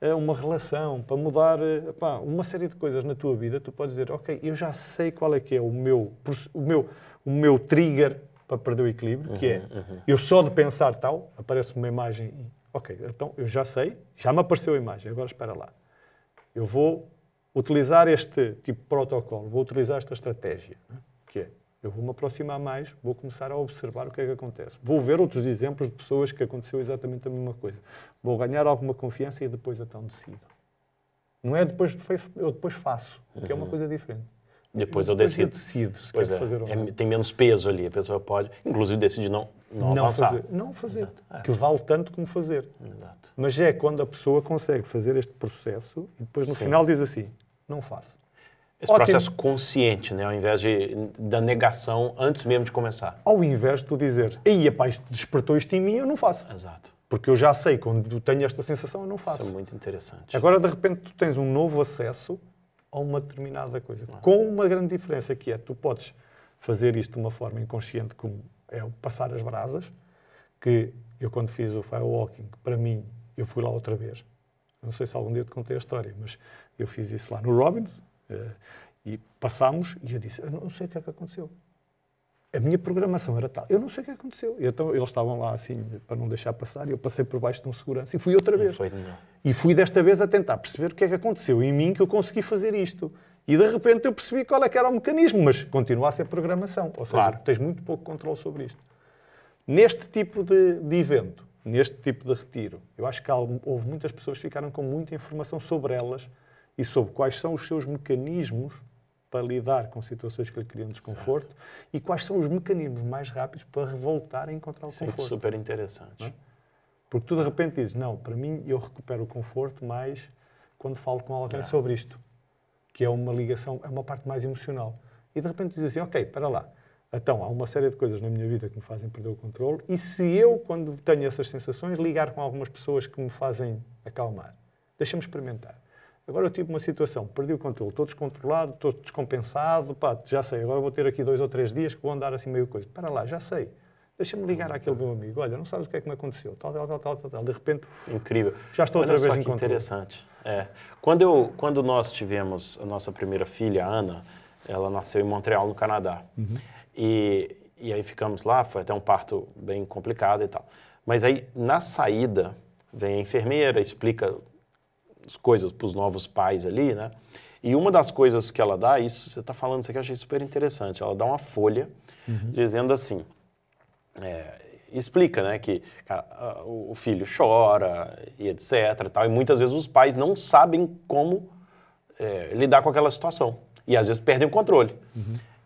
eh, uma relação, para mudar eh, pá, uma série de coisas na tua vida, tu podes dizer, ok, eu já sei qual é que é o meu, o meu, o meu trigger para perder o equilíbrio, que é, eu só de pensar tal, aparece uma imagem, ok, então eu já sei, já me apareceu a imagem, agora espera lá. Eu vou utilizar este tipo de protocolo, vou utilizar esta estratégia, né? que é, eu vou me aproximar mais, vou começar a observar o que é que acontece. Vou ver outros exemplos de pessoas que aconteceu exatamente a mesma coisa. Vou ganhar alguma confiança e depois então decido. Não é depois, eu depois faço, que é uma coisa diferente. Depois eu Depois eu decido. decido se Pois quero é, fazer ou é, não. tem menos peso ali, a pessoa pode, inclusive, decidir não, não, Não fazer. Não fazer. Exato, é. Que vale tanto como fazer. Exato. Mas é quando a pessoa consegue fazer este processo e depois no Sim. final diz assim, não faço. Esse Ótimo. processo consciente, né, ao invés de, da negação antes mesmo de começar. Ao invés de tu dizer, ei, pá, isto despertou isto em mim, eu não faço. Exato. Porque eu já sei, quando tenho esta sensação, eu não Isso faço. é muito interessante. Agora, de repente, tu tens um novo acesso a uma determinada coisa. Com uma grande diferença que é, tu podes fazer isto de uma forma inconsciente, como é o passar as brasas, que eu quando fiz o firewalking, para mim, eu fui lá outra vez. Não sei se algum dia te contei a história, mas eu fiz isso lá no Robbins, e passámos, e eu disse, eu não sei o que é que aconteceu. A minha programação era tal, eu não sei o que aconteceu. E então eles estavam lá assim, para não deixar passar, e eu passei por baixo de um segurança e fui outra vez. E fui desta vez a tentar perceber o que é que aconteceu em mim que eu consegui fazer isto. E de repente eu percebi qual é que era o mecanismo, mas continua a ser programação. Ou seja, Claro. tens muito pouco controle sobre isto. Neste tipo de, de evento, neste tipo de retiro, eu acho que houve muitas pessoas que ficaram com muita informação sobre elas e sobre quais são os seus mecanismos para lidar com situações que lhe criam desconforto e quais são os mecanismos mais rápidos para voltar a encontrar o é conforto. super interessante. Porque tu de repente dizes, não, para mim eu recupero o conforto mais quando falo com alguém sobre isto, que é uma ligação, é uma parte mais emocional. E de repente dizes assim, ok, espera lá, então há uma série de coisas na minha vida que me fazem perder o controle e se eu, quando tenho essas sensações, ligar com algumas pessoas que me fazem acalmar, deixa-me experimentar. Agora eu tive uma situação, perdi o controle, estou descontrolado, estou descompensado, pá, já sei, agora vou ter aqui dois ou três dias que vou andar assim meio coisa. Para lá, já sei. Deixa-me ligar àquele meu amigo. Olha, não sabes o que é que me aconteceu. Tal, tal, tal, tal, tal. De repente, Incrível. Já estou Olha outra vez em que controle. interessante. É. Quando, eu, quando nós tivemos a nossa primeira filha, a Ana, ela nasceu em Montreal, no Canadá. Uhum. E, e aí ficamos lá, foi até um parto bem complicado e tal. Mas aí, na saída, vem a enfermeira, explica coisas para os novos pais ali, né? E uma das coisas que ela dá, isso você está falando isso aqui, eu achei super interessante. Ela dá uma folha Uhum. dizendo assim: é, explica, né, que cara, o filho chora e etc. e Tal, e muitas vezes os pais não sabem como é, lidar com aquela situação e às vezes perdem o controle.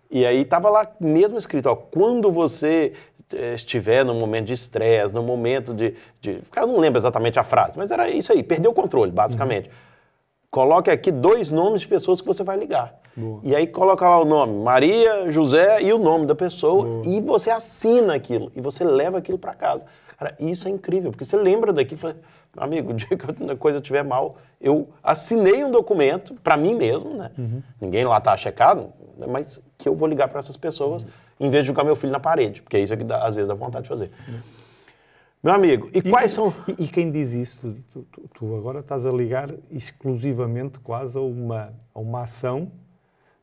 E aí tava lá mesmo escrito, ó, quando você estiver no momento de estresse, no momento de, de... Eu não lembro exatamente a frase, mas era isso aí, perdeu o controle, basicamente. Coloque aqui dois nomes de pessoas que você vai ligar. Boa. E aí coloca lá o nome, Maria, José e o nome da pessoa, e você assina aquilo, e você leva aquilo para casa. Cara, isso é incrível, porque você lembra daqui e fala, amigo, o dia que a coisa estiver mal, eu assinei um documento para mim mesmo, né? Ninguém lá tá checado, mas que eu vou ligar para essas pessoas em vez de jogar meu filho na parede, porque é isso que dá- às vezes dá vontade de fazer. Meu amigo, e, quais são... E, e quem diz isso? Tu, tu- tu agora estás a ligar exclusivamente quase a uma, a uma ação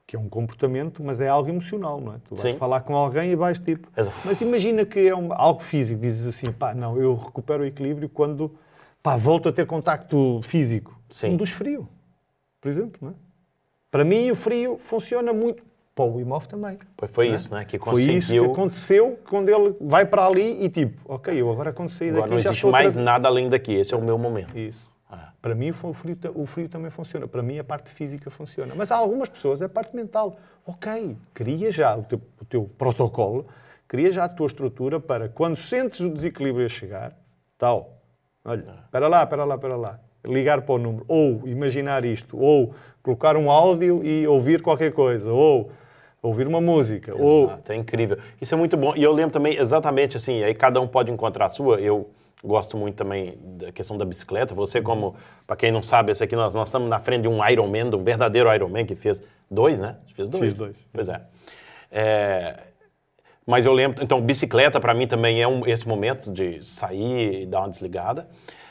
que é um comportamento, mas é algo emocional, não é? Tu vais Sim. falar com alguém e vais tipo. Exato. Mas imagina que é um- algo físico, dizes assim, pá, não, eu recupero o equilíbrio quando pá, volto a ter contacto físico. Sim. Um dos frio, por exemplo, não é? Para mim, o frio funciona muito. Para o Imov também. Foi, foi isso, né? Que Foi isso que aconteceu quando ele vai para ali e tipo, ok, eu agora quando sair Agora daqui não existe mais outra- nada além daqui, esse é o meu momento. Isso. Ah. Para mim o frio, o frio também funciona. Para mim a parte física funciona. Mas há algumas pessoas, é a parte mental. Ok, cria já o teu, o teu protocolo, cria já a tua estrutura para quando sentes o desequilíbrio a chegar, tal, olha, espera lá, espera lá, espera lá, ligar para o número, ou imaginar isto, ou colocar um áudio e ouvir qualquer coisa, ou ouvir uma música, ou... Exato, é incrível. Isso é muito bom. E eu lembro também exatamente assim, aí cada um pode encontrar a sua. Eu gosto muito também da questão da bicicleta. Você, como, para quem não sabe, esse aqui nós, nós estamos na frente de um Ironman, de um verdadeiro Ironman que fez dois, né? Fez dois. Fiz dois. Pois é. É, Mas eu lembro, então, bicicleta para mim também é um, esse momento de sair e dar uma desligada.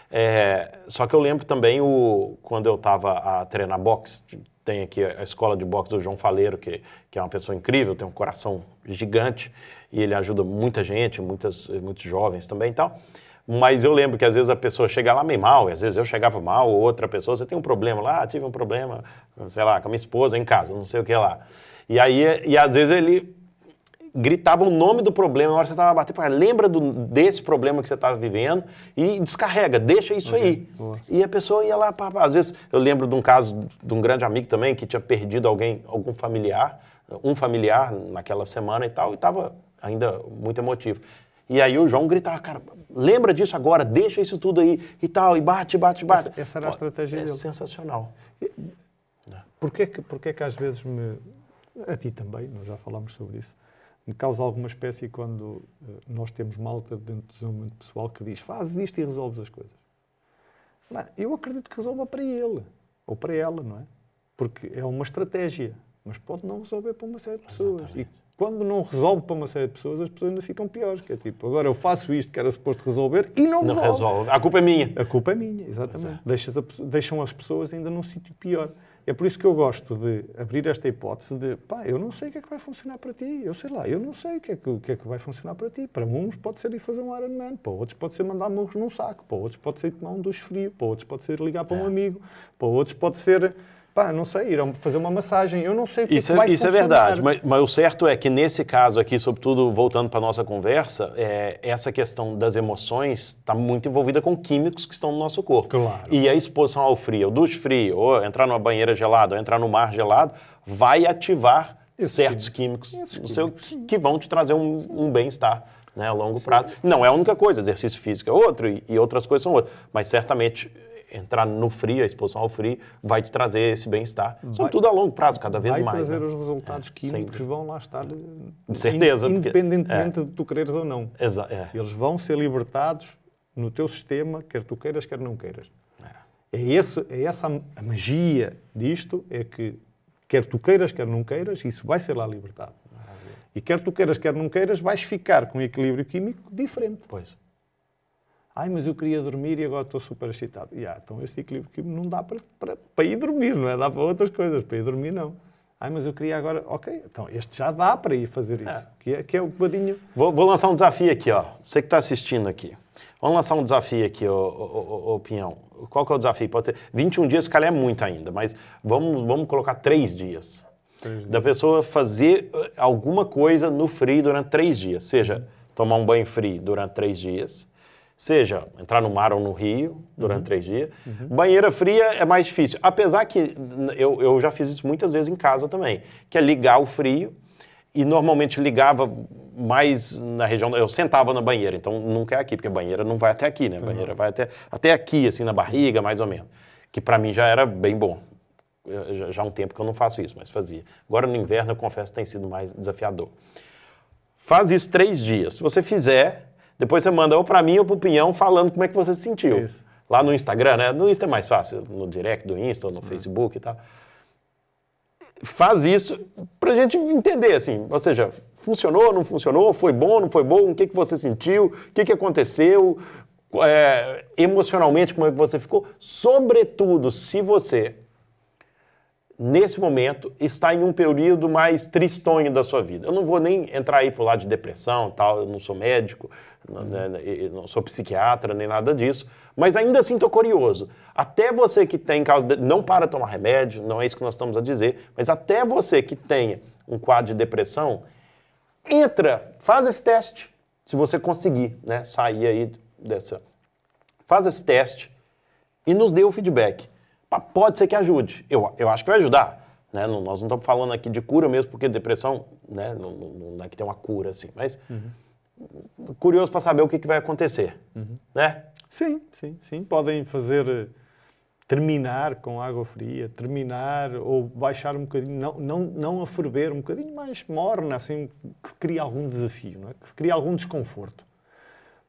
É, só que eu lembro também o, quando eu estava a treinar boxe, tem aqui a escola de boxe do João Faleiro, que, que é uma pessoa incrível, tem um coração gigante e ele ajuda muita gente, muitas, muitos jovens também e tal. Mas eu lembro que às vezes a pessoa chega lá meio mal, e às vezes eu chegava mal, ou outra pessoa, você tem um problema lá, tive um problema, sei lá, com a minha esposa em casa, não sei o que lá. E aí, e às vezes ele gritava o nome do problema na hora que você estava batendo. Lembra do- desse problema que você estava vivendo e descarrega, deixa isso aí. boa. E a pessoa ia lá, pá, pá. às vezes eu lembro de um caso de um grande amigo também que tinha perdido alguém, algum familiar, um familiar naquela semana e tal, e estava ainda muito emotivo. E aí o João gritava, cara, lembra disso agora, deixa isso tudo aí e tal, e bate, bate, bate. Essa- essa era a estratégia é dele. sensacional. Porquê que, porquê que às vezes me. A ti também, nós já falámos sobre isso. Me causa alguma espécie quando eh, nós temos malta dentro do desenvolvimento pessoal que diz fazes isto e resolves as coisas. Não, eu acredito que resolva para ele ou para ela, não é? Porque é uma estratégia, mas pode não resolver para uma série de pessoas. E quando não resolve para uma série de pessoas, as pessoas ainda ficam piores. Que é tipo, agora eu faço isto que era suposto resolver e não, Não resolve. resolve. A culpa é minha. A culpa é minha, exatamente. Deixas a deixam as pessoas ainda num sítio pior. É por isso que eu gosto de abrir esta hipótese de, pá, eu não sei o que é que vai funcionar para ti. Eu sei lá, eu não sei o que é que, que, é que vai funcionar para ti. Para uns pode ser ir fazer um Ironman, para outros pode ser mandar murros num saco, para outros pode ser tomar um duche frio, para outros pode ser ligar para um amigo, para outros pode ser, pá, não sei, ir a- fazer uma massagem. Eu não sei o que Isso, é que vai é, isso é verdade, mas, mas o certo é que nesse caso aqui, sobretudo voltando para a nossa conversa, é, essa questão das emoções está muito envolvida com químicos que estão no nosso corpo. Claro. E a exposição ao frio, duche frio, ou entrar numa banheira gelada, ou entrar no mar gelado, vai ativar Esses certos químicos, Esses no seu, químicos. que, que vão te trazer um, um bem-estar né, a longo prazo. Não é a única coisa, exercício físico é outro e, e outras coisas são outras, mas certamente entrar no frio, a exposição ao frio, vai te trazer esse bem-estar, sobretudo a longo prazo, cada vez vai mais. trazer né? os resultados É, químicos sempre. vão lá estar De certeza, in- independentemente de tu quereres ou não. Exa- é. Eles vão ser libertados no teu sistema, quer tu queiras, quer não queiras. É, esse, é essa a, magia disto, é que quer tu queiras, quer não queiras, isso vai ser lá libertado. E quer tu queiras, quer não queiras, vais ficar com um equilíbrio químico diferente. Pois. Ai, mas eu queria dormir e agora estou super excitado. Ya, então este equilíbrio não dá para, para, para ir dormir, não é? Dá para outras coisas, para ir dormir não. Ai, mas eu queria agora... Ok, então este já dá para ir fazer isso. Que, é, que é um bocadinho... Vou, vou lançar um desafio aqui, ó. Você que está assistindo aqui. Vamos lançar um desafio aqui, ô, ô, ô, ô, Pinhão. Qual que é o desafio? Pode ser 21 dias, se calhar é muito ainda, mas vamos, vamos colocar três dias. Três Da pessoa fazer eh, alguma coisa no frio durante três dias. Seja tomar um banho frio durante três dias, seja entrar no mar ou no rio durante três dias. Banheira fria é mais difícil. Apesar que eu, eu já fiz isso muitas vezes em casa também, que é ligar o frio e normalmente ligava mais na região. Eu sentava na banheira, então nunca é aqui, porque a banheira não vai até aqui, né? A banheira vai até, até aqui, assim, na barriga, mais ou menos. Que para mim já era bem bom. Eu- já, já há um tempo que eu não faço isso, mas fazia. Agora no inverno, eu confesso que tem sido mais desafiador. Faz isso três dias. Se você fizer, depois você manda ou para mim ou para o Pinhão falando como é que você se sentiu. Isso. Lá no Instagram, né? No Insta é mais fácil, no direct do Insta ou no Facebook e tal. Faz isso pra gente entender, assim, ou seja, funcionou, não funcionou, foi bom, não foi bom, o que, que você sentiu, o que, que aconteceu, é, emocionalmente como é que você ficou. Sobretudo, se você nesse momento, está em um período mais tristonho da sua vida. Eu não vou nem entrar aí pro lado de depressão tal, eu não sou médico, não, não sou psiquiatra, nem nada disso, mas ainda assim estou curioso. Até você que tem causa de, não para tomar remédio, não é isso que nós estamos a dizer, mas até você que tenha um quadro de depressão, entra, faz esse teste, se você conseguir, né, sair aí dessa... Faz esse teste e nos dê o feedback. Pode ser que ajude. Eu, eu acho que vai ajudar. Né? Não- nós não estamos falando aqui de cura mesmo, porque depressão né? não, não- não é que tem uma cura assim. Mas curioso para saber o que, que vai acontecer. Né? Sim, sim, sim. Podem fazer eh, terminar com água fria, terminar ou baixar um bocadinho, não, não, não a ferver, um bocadinho mais morna, assim, que cria algum desafio, não é? que cria algum desconforto.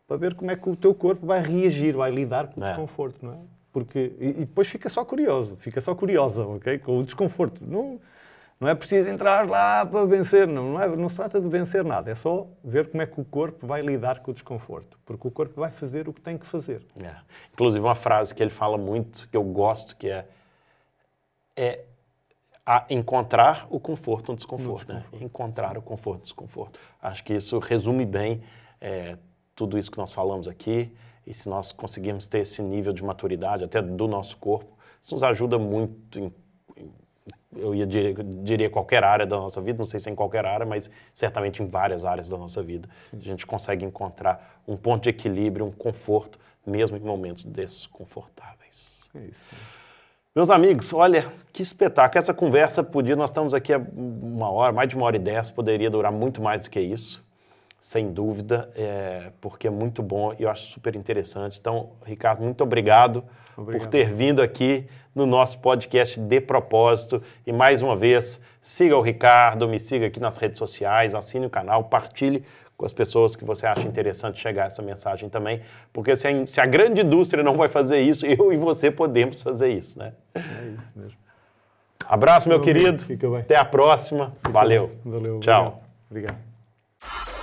Para ver como é que o teu corpo vai reagir, vai lidar com o É. desconforto, não é? Porque, e, e depois fica só curioso, fica só curiosa, ok? Com o desconforto. Não, não é preciso entrar lá para vencer, não, não, é, não se trata de vencer nada, é só ver como é que o corpo vai lidar com o desconforto. Porque o corpo vai fazer o que tem que fazer. É. Inclusive uma frase que ele fala muito, que eu gosto, que é, é a encontrar o conforto no desconforto. Né? Encontrar o conforto no desconforto. Acho que isso resume bem é, tudo isso que nós falamos aqui. E se nós conseguirmos ter esse nível de maturidade, até do nosso corpo, isso nos ajuda muito em, em- eu ia diria, diria qualquer área da nossa vida, não sei se em qualquer área, mas certamente em várias áreas da nossa vida. A gente consegue encontrar um ponto de equilíbrio, um conforto, mesmo em momentos desconfortáveis. É isso. Meus amigos, olha que espetáculo. Essa conversa podia, nós estamos aqui há uma hora, mais de uma hora e dez, poderia durar muito mais do que isso, sem dúvida, é, porque é muito bom e eu acho super interessante. Então, Ricardo, muito obrigado, por Obrigado. ter vindo aqui no nosso podcast De Propósito. E mais uma vez, siga o Ricardo, me siga aqui nas redes sociais, assine o canal, partilhe com as pessoas que você acha interessante chegar essa mensagem também, porque se a, se a grande indústria não vai fazer isso, eu e você podemos fazer isso, né? É isso mesmo. Abraço, meu Fica bem, querido. fica bem. Até a próxima. Valeu. Valeu. Tchau. Obrigado. obrigado.